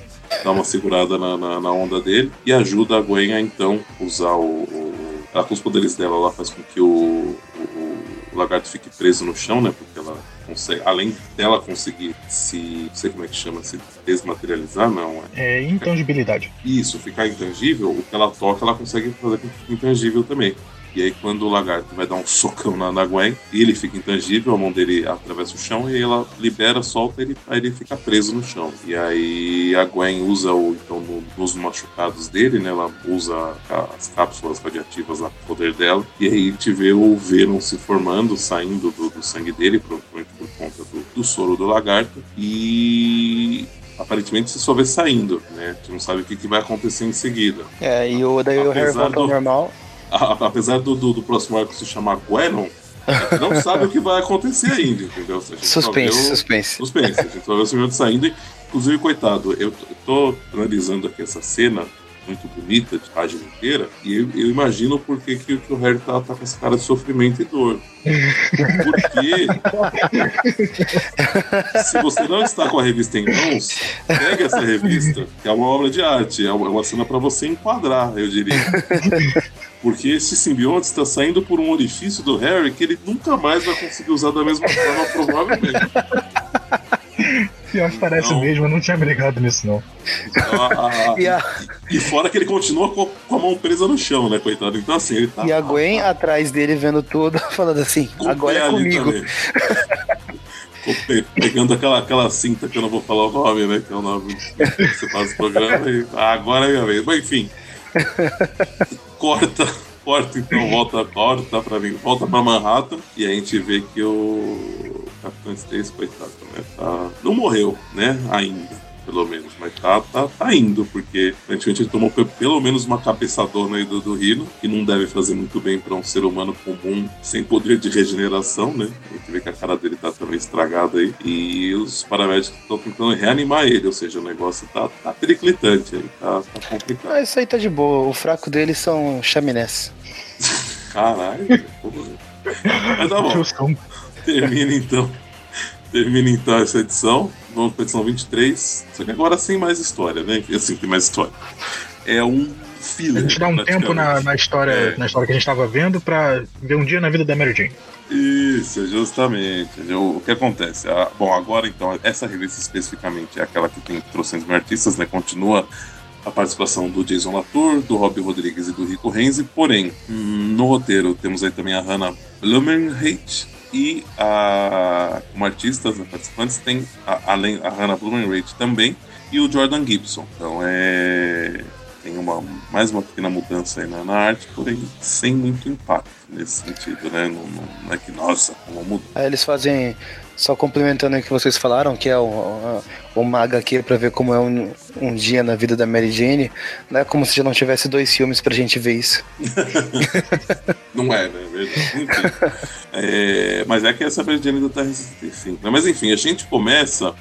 dá uma segurada na, na, na, onda dele. E ajuda a Gwen a então usar o. o ela com os poderes dela, ela faz com que o, o, o lagarto fique preso no chão, né? Porque ela consegue, além dela conseguir se, não sei como é que chama, se desmaterializar, não. É, é intangibilidade. Isso, ficar intangível, o que ela toca, ela consegue fazer com que fique intangível também. E aí, quando o lagarto vai dar um socão na, na Gwen, ele fica intangível, a mão dele atravessa o chão e ela libera, solta, ele, aí ele fica preso no chão. E aí a Gwen usa o, então, no, nos machucados dele, né? Ela usa as cápsulas radiativas lá o poder dela. E aí a gente vê o Venom se formando, saindo do, do sangue dele, provavelmente por conta do, do soro do lagarto. E aparentemente você só vê saindo, né? A gente não sabe o que, que vai acontecer em seguida. É, e o, daí Apesar o Harry volta ao normal a, apesar do, do, do, próximo arco se chamar Gwenon, não sabe o que vai acontecer ainda, entendeu? suspense, suspense. Suspense. A gente só vê o saindo inclusive, coitado, eu, tô analisando aqui essa cena muito bonita, de página inteira, e eu, eu imagino por que, que, o Harry tá, tá, com essa cara de sofrimento e dor. Porque se você não está com a revista em mãos, pega essa revista, que é uma obra de arte, é uma cena para você enquadrar, eu diria. Porque esse simbionte está saindo por um orifício do Harry que ele nunca mais vai conseguir usar da mesma forma, provavelmente. Pior que parece então, mesmo, eu não tinha me ligado nisso, não. e, a... e, fora que ele continua com, a mão presa no chão, né, coitado? Então, assim, ele tá. E a Gwen tá, atrás dele vendo tudo, falando assim: agora é comigo. Pegando aquela, aquela cinta que eu não vou falar o nome, né? Que é o nome que você faz o programa e ah, agora é minha vez. Mas enfim corta, corta então, volta, corta pra mim, volta pra Manhattan e a gente vê que o Capitão Stacy, coitado, né, tá, não morreu, né, ainda pelo menos, mas tá, tá, tá indo, porque aparentemente ele tomou pelo menos uma cabeçadona aí do, do Rino, que não deve fazer muito bem para um ser humano comum sem poder de regeneração, né? A gente vê que a cara dele tá também estragada aí, e os paramédicos estão tentando reanimar ele, ou seja, o negócio tá, tá periclitante aí, tá, tá complicado. Ah, isso aí tá de boa, o fraco deles são chaminés. Caralho, porra. Mas tá bom. Termina então. Termina então essa edição vamos para a edição 23, só que agora sem mais história, né? Assim, tem mais história. É um filler. A gente dá um tempo na, na história, é. na história que a gente estava vendo para ver um dia na vida da Mary Jane. Isso, justamente. O que acontece? Ah, bom, agora então, essa revista especificamente é aquela que tem trocentos mil artistas, né? Continua a participação do Jason Latour, do Robbie Rodrigues e do Rico Renzi, porém, no roteiro temos aí também a Hannah Blumenheit, e a, como artistas, né, participantes, tem a, além a Hannah Blumenreich também e o Jordan Gibson. Então é tem uma mais uma pequena mudança aí na, na arte, porém sem muito impacto nesse sentido, né? Não, não, não é que nossa, como muda. Aí eles fazem só complementando o que vocês falaram, que é o, o Maga aqui para ver como é um, um dia na vida da Mary Jane, não é como se já não tivesse dois filmes pra gente ver isso. não é, né? É. É, mas é que essa Mary Jane ainda tá resistente. Mas enfim, a gente começa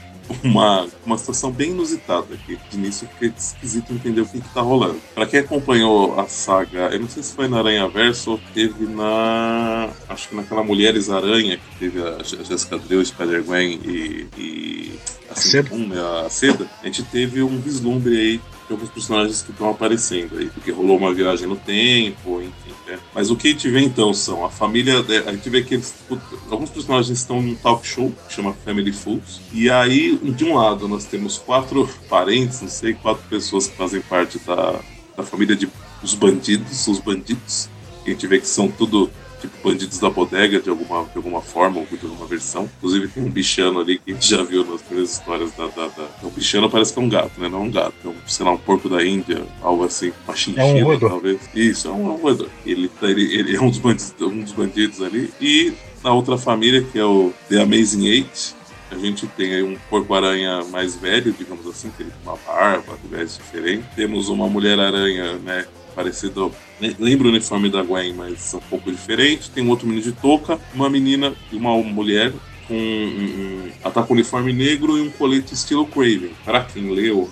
uma, uma situação bem inusitada aqui. De início fiquei esquisito entender o que, que tá rolando. Pra quem acompanhou a saga, eu não sei se foi na Aranha Verso ou teve na. Acho que naquela Mulheres Aranha, que teve a Jessica Drill, Spider-Gwen e, e assim, Seda. Né, a Seda, a gente teve um vislumbre aí de alguns personagens que estão aparecendo aí, porque rolou uma viagem no tempo, enfim. Né? Mas o que a gente vê então são a família. A gente vê que eles, alguns personagens estão num talk show que chama Family Foods. E aí, de um lado, nós temos quatro parentes, não sei, quatro pessoas que fazem parte da, da família de os bandidos, os bandidos. A gente vê que são tudo tipo bandidos da bodega de alguma, de alguma forma ou de alguma versão. Inclusive tem um bichano ali que a gente já viu nas primeiras histórias da. da, da... O bichano parece que é um gato, né? Não é um gato, é um, sei lá, um porco da Índia, algo assim, uma chinchila, é um talvez. Isso, é um, é um roedor. Ele, tá, ele, ele é um dos, bandidos, um dos bandidos ali. E na outra família, que é o The Amazing Eight, a gente tem aí um porco-aranha mais velho, digamos assim, que ele tem uma barba, veste diferente. Temos uma mulher-aranha, né, parecido. Lembra o uniforme da Gwen, mas é um pouco diferente. Tem um outro menino de touca, uma menina e uma mulher com um, um, um uniforme negro e um colete estilo Craven. Para quem leu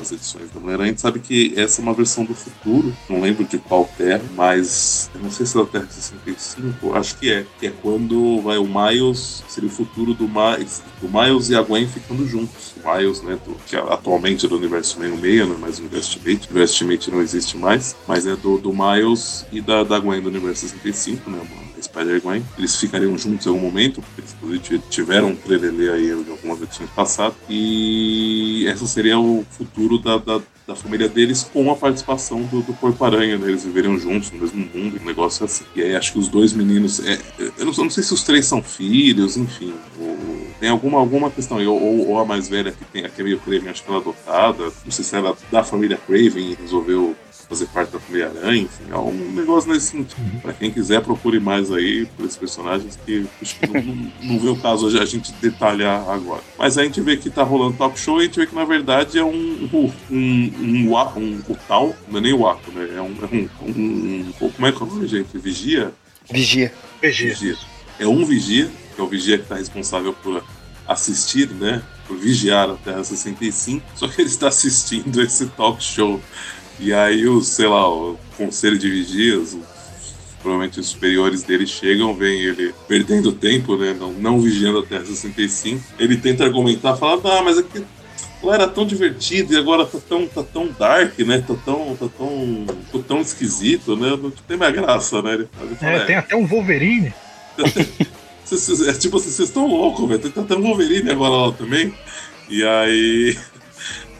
as edições da Mulher-Aranha, a gente sabe que essa é uma versão do futuro, não lembro de qual terra, mas não sei se é da Terra 65, acho que é, que é quando vai o Miles, seria o futuro do Miles, do Miles e a Gwen ficando juntos. O Miles, né, do, que atualmente é do universo meio-meio, não é mais o universo o universo não existe mais, mas é do, do Miles e da, da Gwen do universo 65, né, Spider-Gwen. Eles ficariam juntos em algum momento, porque eles tiveram um trelelê aí de algumas edições passadas. E essa seria o futuro da, da, da família deles com a participação do, do Corpo-Aranha, né? Eles viveriam juntos no mesmo mundo, um negócio assim. E aí acho que os dois meninos. É, eu, não, eu, não, sei se os três são filhos, enfim. Ou, tem alguma, alguma questão aí. Ou, ou, a mais velha que tem, a que é meio Craven, acho que ela é adotada. Não sei se ela é da família Craven e resolveu fazer parte da família Aranha, enfim, é um negócio nesse sentido. Uhum. Pra quem quiser, procure mais aí por esses personagens que acho que não, não, não vê o caso a gente detalhar agora. Mas a gente vê que tá rolando talk show e a gente vê que na verdade é um um, um, um, um, o tal, não é nem o Aco, né? É um, é um, um, Como é que é o nome, gente? Vigia? Vigia. Vigia. Vigia. É um vigia, que é o vigia que está responsável por assistir, né? Por vigiar a Terra 65, só que ele está assistindo esse talk show e aí, os, sei lá, o conselho de vigias, os, provavelmente os superiores dele chegam, veem ele perdendo tempo, né? Não, não vigiando a Terra 65. Ele tenta argumentar, fala, ah, mas é que lá era tão divertido e agora tá tão, tá tão dark, né? Tá tão, tá tão, tá tão esquisito, né? Não tem mais graça, né? Ele fala, é, é, tem até um Wolverine. é tipo assim, vocês estão loucos, velho. Tem até um Wolverine agora lá também. E aí.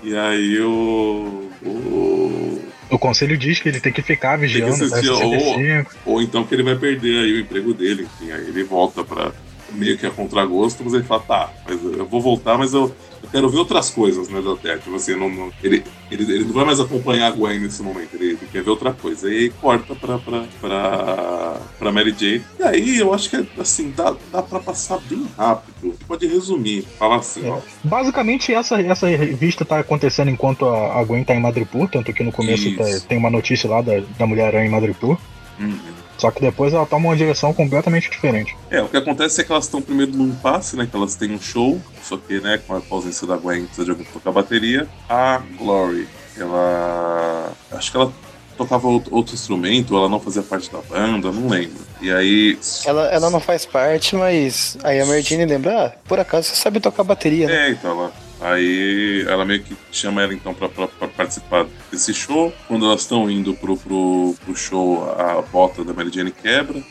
E aí o. o o conselho diz que ele tem que ficar vigiando. Que assistir, ou, ou então que ele vai perder aí o emprego dele. Enfim, aí ele volta para meio que a contragosto, mas ele fala, tá, mas eu vou voltar, mas eu quero ver outras coisas, né, da Terra. Tipo assim, não, não, ele, ele, ele não vai mais acompanhar a Gwen nesse momento, ele, ele quer ver outra coisa. E aí corta pra, pra, pra, pra Mary Jane. E aí eu acho que, assim, dá, dá pra passar bem rápido. Pode resumir, falar assim, é. ó. Basicamente, essa, essa revista tá acontecendo enquanto a, a Gwen tá em Madripoor, tanto que no começo tá, tem uma notícia lá da, da Mulher-Aranha em Madripoor. Uhum. Só que depois ela toma uma direção completamente diferente. É, o que acontece é que elas estão primeiro num impasse, né? Que elas têm um show, só que, né, com a ausência da Gwen, precisa de alguém tocar a bateria. A Glory, ela. Acho que ela tocava outro instrumento, ela não fazia parte da banda, não lembro. E aí. Ela, ela não faz parte, mas aí a Merdine lembra, ah, por acaso você sabe tocar bateria, né? É, então ela Aí ela meio que chama ela então pra participar desse show. Quando elas estão indo pro, pro, pro show, a bota da Mary Jane quebra.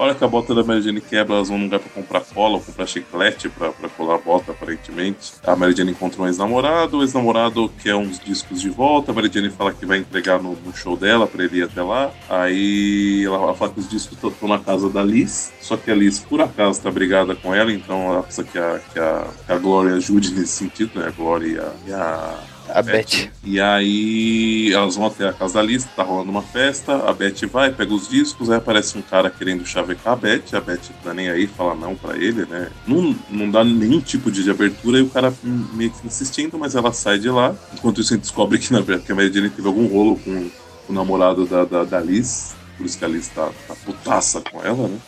Hora que a bota da Mary Jane quebra, elas vão num lugar pra comprar cola ou comprar chiclete pra, pra colar a bota, aparentemente. A Mary Jane encontra um ex-namorado, o ex-namorado quer uns discos de volta, a Mary Jane fala que vai entregar no, no show dela pra ele ir até lá. Aí ela fala que os discos estão na casa da Liz, só que a Liz, por acaso, tá brigada com ela, então ela precisa que a, que a, que a Glória ajude nesse sentido, né? A Glória e a a Beth. Beth. E aí elas vão até a casa da Liz, tá rolando uma festa, a Beth vai, pega os discos, aí aparece um cara querendo chavecar a Beth, a Beth não dá nem aí, fala não pra ele, né? Não, não dá nenhum tipo de abertura e o cara meio que insistindo, mas ela sai de lá. Enquanto isso a gente descobre que, na verdade, a Mary Jane teve algum rolo com o namorado da, da, da Liz, por isso que a Liz tá, tá putaça com ela, né?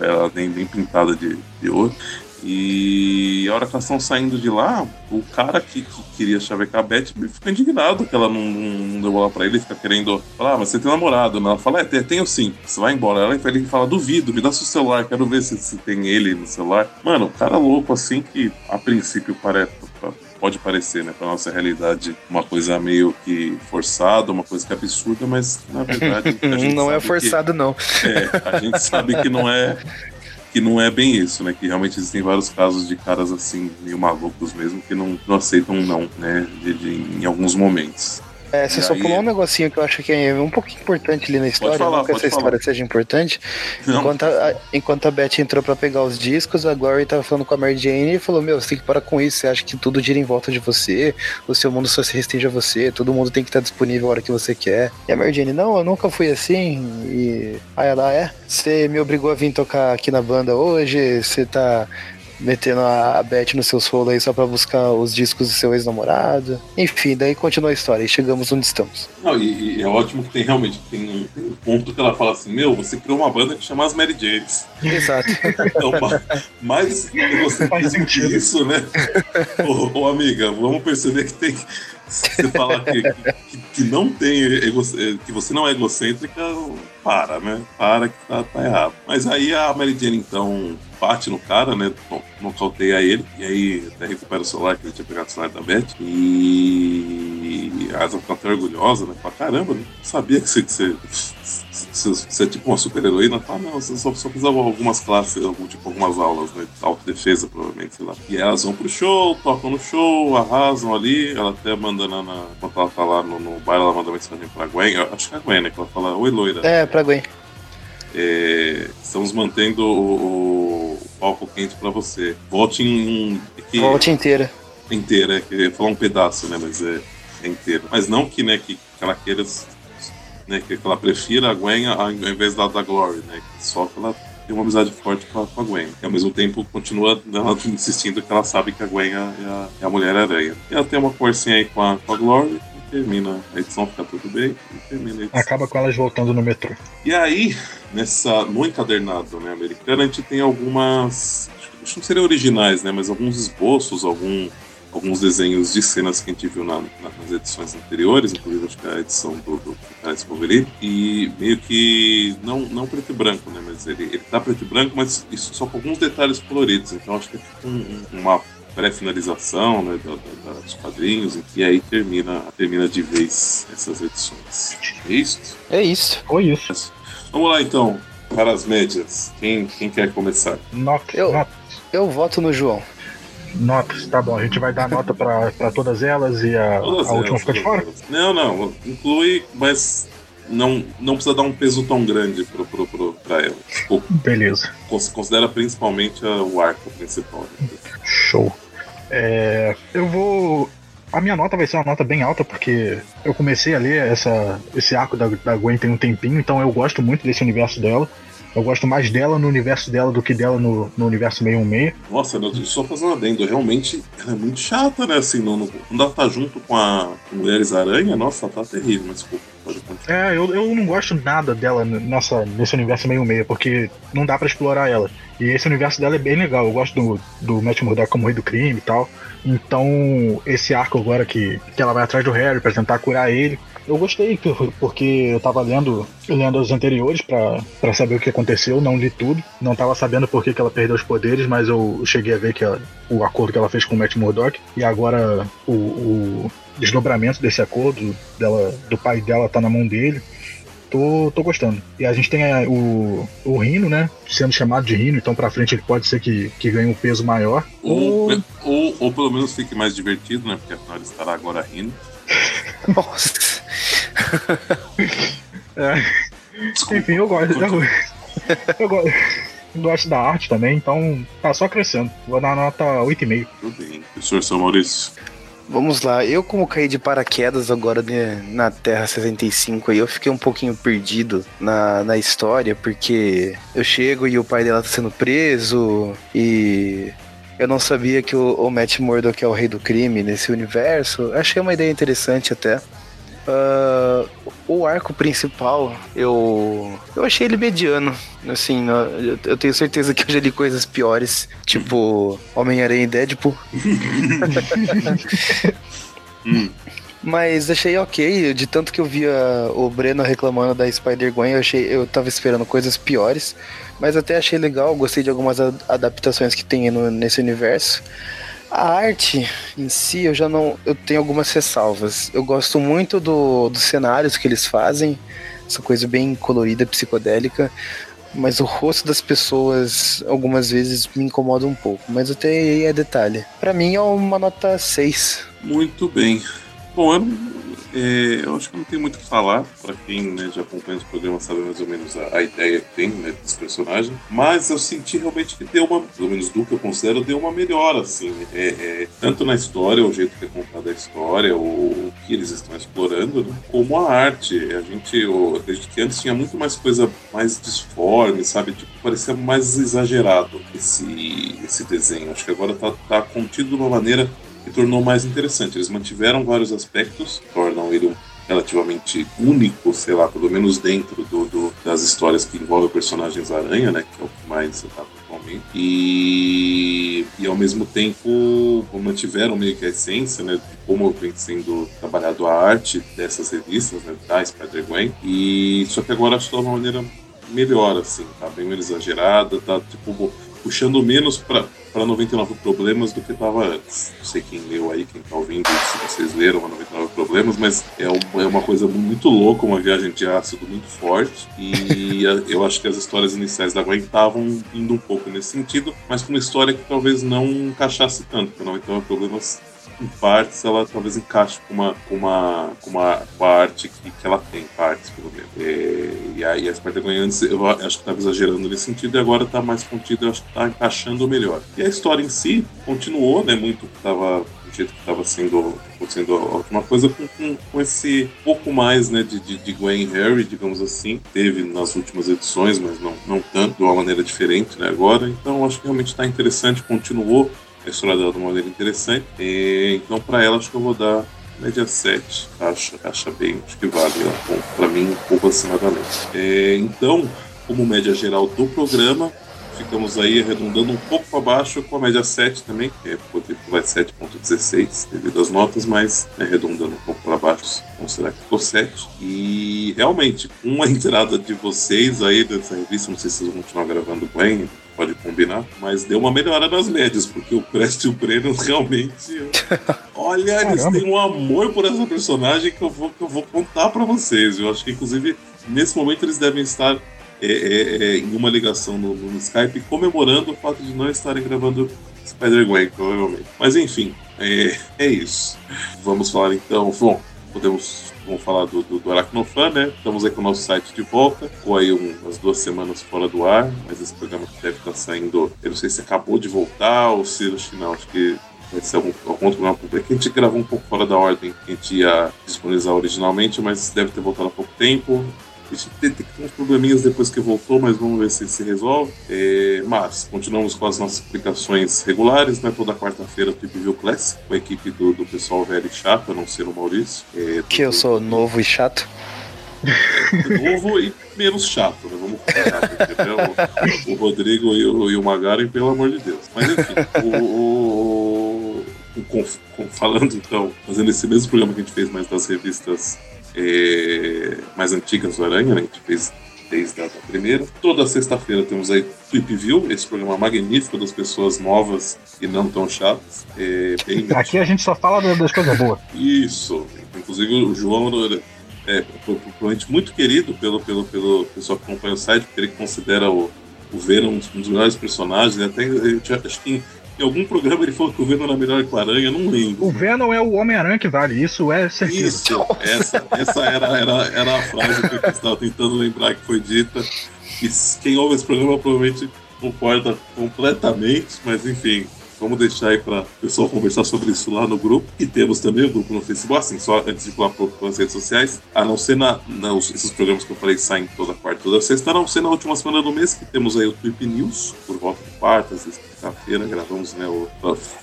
Ela nem, nem pintada de, de ouro. E a hora que elas estão saindo de lá, o cara que, que queria chavecar a Beth fica indignado que ela não, não deu bola pra ele, fica querendo falar, ah, mas você tem namorado, né? Ela fala, é, tenho sim, você vai embora. Ela, ele fala, duvido, me dá seu celular, quero ver se, se tem ele no celular. Mano, o cara louco assim que a princípio parece pode parecer, né, pra nossa realidade, uma coisa meio que forçada, uma coisa que é absurda, mas na verdade. não é forçado, que, não. É, a gente sabe que não é que não é bem isso, né? Que realmente existem vários casos de caras assim, meio malucos mesmo, que não, não aceitam não, né? De, de, em alguns momentos. É, você e só aí... pulou um negocinho que eu acho que é um pouco importante ali na história, falar, não que essa falar. história seja importante. Enquanto a, enquanto a Beth entrou para pegar os discos, a Glory tava falando com a Mary Jane e falou: Meu, você tem que parar com isso, você acha que tudo gira em volta de você, o seu mundo só se restringe a você, todo mundo tem que estar disponível a hora que você quer. E a Mary Jane, não, eu nunca fui assim. E aí ela é, você me obrigou a vir tocar aqui na banda hoje, você tá metendo a Beth nos seus rolos aí só pra buscar os discos do seu ex-namorado. Enfim, daí continua a história e chegamos onde estamos. Não, e, e, é ótimo que tem realmente tem, tem, um ponto que ela fala assim: Meu, você criou uma banda que chama as Mary Janes. Exato. então, mas você faz sentido isso, né? ô, ô, amiga, vamos perceber que tem você falar que, que, que, não tem ego, que você não é egocêntrica, para, né? Para que tá, tá, errado. Mas aí a Mary Jane, então, bate no cara, né? Nocauteia ele. E aí até recupera o celular, que ele tinha pegado o celular da Beth. E a Asa fica até orgulhosa, né? Fala, caramba, não sabia que você, que você você é tipo uma super heroína, tá? Não, você só, só fiz algumas classes, algum, tipo algumas aulas, né? De autodefesa, provavelmente, sei lá. E elas vão pro show, tocam no show, arrasam ali. Ela até manda na. na enquanto ela tá lá no, no baile, ela manda mensagem pra Gwen. Acho que é a Gwen, né? Que ela fala, oi loira. É, pra Gwen. É, estamos mantendo o, o palco quente pra você. Volte em. Que, Volte inteira. Inteira, é, que falar um pedaço, né? Mas é, é inteira. Mas não que, né, que ela queira né? Que ela prefira a Gwen ao invés da, da Glory, né? Só que ela tem uma amizade forte com a, com a Gwen. E ao mesmo tempo continua ela insistindo que ela sabe que a Gwen é, a, é a Mulher-Aranha. E ela tem uma conversinha aí com a, com a Glory e termina a edição, fica tudo bem. E termina a edição. Acaba com elas voltando no metrô. E aí, nessa, no encadernado né, americano, a gente tem algumas. Acho que não seriam originais, né? Mas alguns esboços, algum alguns desenhos de cenas que a gente viu na, nas edições anteriores, inclusive acho que é a edição do, do Alex Wolverine, e meio que não, não preto e branco, né? Mas ele, ele tá preto e branco, mas isso só com alguns detalhes coloridos. Então acho que é tipo um, uma pré-finalização né, da, da, dos quadrinhos, e aí termina, termina de vez essas edições. É isso? É isso. Foi isso. Vamos lá então, para as médias. Quem, quem quer começar? Eu, eu voto no João. Notas, tá bom. A gente vai dar nota pra todas elas e a, todas a última elas, fica de fora? Não, não. Inclui, mas não, não precisa dar um peso tão grande pro, pro, pro, pra ela. Tipo, Beleza. Considera principalmente o arco principal. Né? Show. É, eu vou. A minha nota vai ser uma nota bem alta, porque eu comecei a ler essa, esse arco da, da Gwen tem um tempinho, então eu gosto muito desse universo dela. Eu gosto mais dela no universo dela do que dela no, no universo 616. Nossa, eu só fazer um adendo. Realmente, ela é muito chata, né? Assim, não, não, quando ela tá junto com a Mulheres Aranha, nossa, tá terrível, mas desculpa. Pode continuar. É, eu, eu não gosto nada dela nessa, nesse universo 616, porque não dá para explorar ela. E esse universo dela é bem legal. Eu gosto do, do Matt Murdock como rei do crime e tal. Então, esse arco agora que, que ela vai atrás do Harry para tentar curar ele, eu gostei, porque eu tava lendo, lendo os anteriores para saber o que aconteceu, não li tudo, não tava sabendo por que, que ela perdeu os poderes, mas eu cheguei a ver que ela, o acordo que ela fez com o Matt Murdock, e agora o, o desdobramento desse acordo dela, do pai dela tá na mão dele. Tô, tô gostando. E a gente tem a, o, o Rino, né? Sendo chamado de Rino, então pra frente ele pode ser que, que ganhe um peso maior. Ou, ou, ou, ou pelo menos fique mais divertido, né? Porque afinal ele estará agora rindo. Nossa. É. Enfim, eu gosto. Eu, eu gosto. gosto da arte também, então tá só crescendo. Vou dar nota 8,5. Tudo bem. Professor São Maurício. Vamos lá, eu como caí de paraquedas agora na Terra 65 aí, eu fiquei um pouquinho perdido na, na história, porque eu chego e o pai dela tá sendo preso e eu não sabia que o, o Matt Murdock é o rei do crime nesse universo. Achei uma ideia interessante até. Uh, o arco principal, eu eu achei ele mediano. Assim, eu, eu tenho certeza que eu já li coisas piores, tipo Homem-Aranha e Deadpool. Mas achei ok, de tanto que eu via o Breno reclamando da Spider-Gwen, eu, achei, eu tava esperando coisas piores. Mas até achei legal, gostei de algumas adaptações que tem no, nesse universo. A arte em si, eu já não. Eu tenho algumas ressalvas. Eu gosto muito do, dos cenários que eles fazem, essa coisa bem colorida, psicodélica. Mas o rosto das pessoas algumas vezes me incomoda um pouco. Mas até aí é detalhe. Para mim é uma nota 6. Muito bem. Bom, eu é, eu acho que não tem muito o que falar. Para quem né, já acompanha os programas sabe mais ou menos a, a ideia que tem né, desse personagem. Mas eu senti realmente que deu uma, pelo menos do que eu considero, deu uma melhora, assim. É, é, tanto na história, o jeito que é contada a história, o, que eles estão explorando, né, como a arte. A gente, eu acredito que antes tinha muito mais coisa mais disforme, sabe? Tipo, parecia mais exagerado esse, esse desenho. Acho que agora tá, tá contido de uma maneira tornou mais interessante. Eles mantiveram vários aspectos, tornam ele relativamente único, sei lá, pelo menos dentro do, do, das histórias que envolvem personagens aranha, né, que é o que mais atualmente. E, e ao mesmo tempo mantiveram meio que a essência né, de como vem sendo trabalhado a arte dessas revistas, né, da Spider-Gwen. E só que agora acho que de uma maneira melhor, assim, tá bem exagerada, tá tipo puxando menos para 99 problemas do que estava antes. Não sei quem leu aí, quem tá ouvindo, se vocês leram 99 problemas, mas é uma, é uma coisa muito louca, uma viagem de ácido muito forte. E eu acho que as histórias iniciais da Gwen estavam indo um pouco nesse sentido, mas com uma história que talvez não encaixasse tanto, porque 99 problemas em partes, ela talvez encaixe com uma, com uma, com uma, com a arte que, que ela tem, partes, pelo menos. É, e aí a Spider-Man antes, eu acho que estava exagerando nesse sentido, e agora está mais contido, eu acho que está encaixando melhor. E a história em si continuou, né, muito que estava do jeito que estava sendo, sendo a última coisa, com, com, com, esse pouco mais né, de, de, de Gwen Harry, digamos assim. Teve nas últimas edições, mas não, não tanto, de uma maneira diferente né, agora. Então acho que realmente está interessante, continuou a história dela de uma maneira interessante. E, então, para ela, acho que eu vou dar média 7. Acho, acho bem, acho que vale. Para mim, um pouco acima da média. É, então, como média geral do programa, ficamos aí arredondando um pouco abaixo com a média 7 também, que é, vai 7.16 devido às notas, mas arredondando um pouco para baixo, considerar que ficou 7. E realmente, com a entrada de vocês aí dessa revista, não sei se vocês vão continuar gravando bem, pode combinar, mas deu uma melhora nas médias, porque o Crest e o Breno realmente. Olha, eles têm um amor por essa personagem que eu vou, que eu vou contar para vocês. Eu acho que, inclusive, nesse momento eles devem estar é, é, é, em uma ligação no, no, Skype comemorando o fato de não estarem gravando Spider-Gwen, provavelmente. Mas enfim, é, é isso. Vamos falar então. Bom, podemos vamos falar do, do, do Aracnofan, né? Estamos aí com o nosso site de volta. Ficou aí um, umas duas semanas fora do ar, mas esse programa deve estar saindo. Eu não sei se acabou de voltar ou se no final, acho que vai ser algum, algum programa público. A gente gravou um pouco fora da ordem que a gente ia disponibilizar originalmente, mas deve ter voltado há pouco tempo. A gente tem, uns probleminhas depois que voltou, mas vamos ver se se resolve. É, mas continuamos com as nossas publicações regulares, né? Toda quarta-feira, Trip View Classic, com a equipe do, do pessoal velho e chato, a não ser o Maurício. É, que eu sou novo e chato. É, novo e menos chato, né? Vamos falar, o, o Rodrigo e o, e o Magaren, pelo amor de Deus. Mas enfim, o, o, falando então, fazendo esse mesmo programa que a gente fez, mas das revistas é, mais antigas do Aranha, né? a gente fez desde a primeira. Toda sexta-feira temos aí Tweep View, esse programa magnífico das pessoas novas e não tão chatas. É, Aqui a gente só fala das coisas boas. Isso. Inclusive o João é provavelmente muito querido pelo, pelo, pelo pessoal que acompanha o site, porque ele considera o, o Venom um dos melhores personagens. Até, acho que em algum programa ele falou que o Venom era melhor que o Aranha, não lembro. O Venom é o Homem-Aranha que vale, isso é certeza. Isso, essa, essa era, era, era a frase que eu estava tentando lembrar que foi dita. E quem ouve esse programa provavelmente concorda completamente, mas enfim, Vamos deixar aí para o pessoal conversar sobre isso lá no grupo. E temos também o grupo no Facebook, assim, só antes de falar para as redes sociais. A não ser na, na, esses programas que eu falei saem toda quarta, toda sexta, a não ser na última semana do mês, que temos aí o Trip News, por volta de quarta, sexta-feira, gravamos, né? O,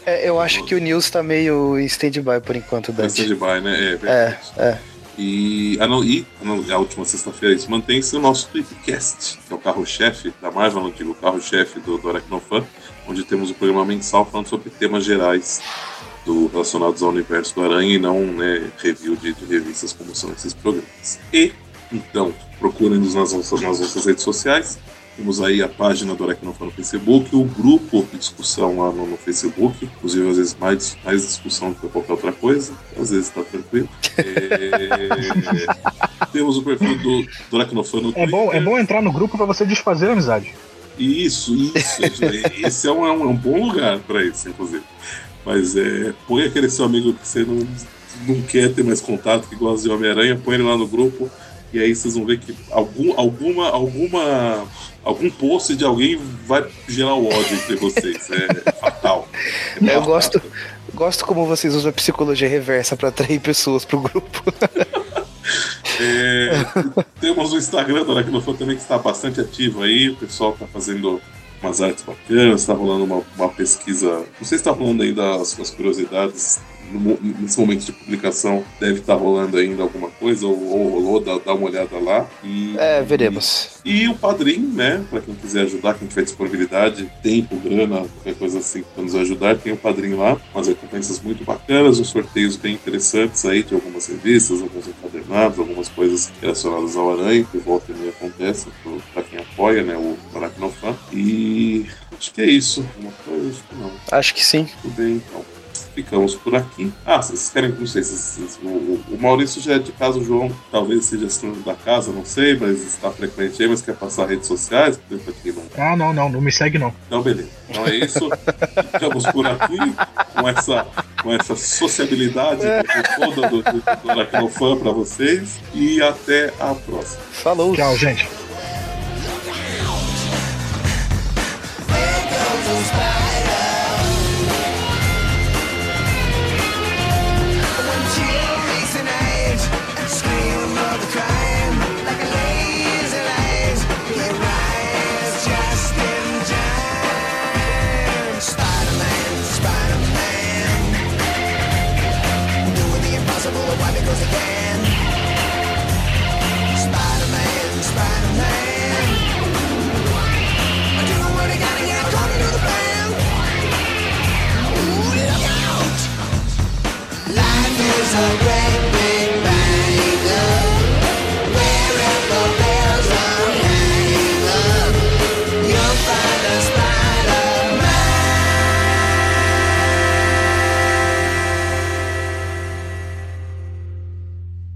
é, eu acho o, que o News está meio em stand-by por enquanto, Dante. Stand-by, né? É, é. é. E, a, não, e a, a última sexta-feira isso mantém-se o nosso Tweetcast, que é o carro-chefe da Marvel, não digo o carro-chefe do, do Aracnofan, onde temos o programa mensal falando sobre temas gerais do, relacionados ao universo do Aranha e não né, review de, de, revistas como são esses programas. E, então, procurem-nos nas nossas, nas nossas redes sociais. Temos aí a página do Aracnofã no Facebook, o grupo de discussão lá no, no, Facebook, inclusive às vezes mais, mais discussão do que qualquer outra coisa, às vezes está tranquilo. É... Temos o perfil do, do Aracnofã no é Bom, é bom entrar no grupo para você desfazer a amizade. Isso, isso. Esse é um, é um, é um bom lugar para isso, inclusive. Mas é, põe aquele seu amigo que você não, não quer ter mais contato, que gosta de Homem-Aranha, põe ele lá no grupo. E aí vocês vão ver que algum, alguma, alguma, algum post de alguém vai gerar o ódio entre vocês. É fatal. É eu gosto, gosto como vocês usam a psicologia reversa para atrair pessoas pro grupo. É, temos o Instagram do Aracnofan também que está bastante ativo aí. O pessoal está fazendo umas artes bacanas, está rolando uma, uma, pesquisa. Não sei se está rolando ainda as, as curiosidades no, nesse momento de publicação deve estar rolando ainda alguma coisa, ou, ou rolou, dá, dá, uma olhada lá. E, é, veremos. E, e o padrinho, né? Para quem quiser ajudar, quem tiver disponibilidade, tempo, grana, qualquer coisa assim para nos ajudar, tem o padrinho lá, umas recompensas muito bacanas, uns sorteios bem interessantes aí de algumas revistas, alguns algumas coisas relacionadas ao Aranha, que volta e meia acontece para quem apoia, né? O Aracnofan. E acho que é isso. Uma coisa, acho que não. Acho que sim. Tudo bem, então ficamos por aqui. Ah, vocês querem, não sei, vocês, o, o, Maurício já é de casa, o João talvez seja assinante da casa, não sei, mas está frequente aí, mas quer passar redes sociais? Ah, não, não, não me segue não. Então, beleza. Então é isso. ficamos por aqui com essa, com essa sociabilidade toda do, do, do Fã para vocês e até a próxima. Falou. Tchau, gente.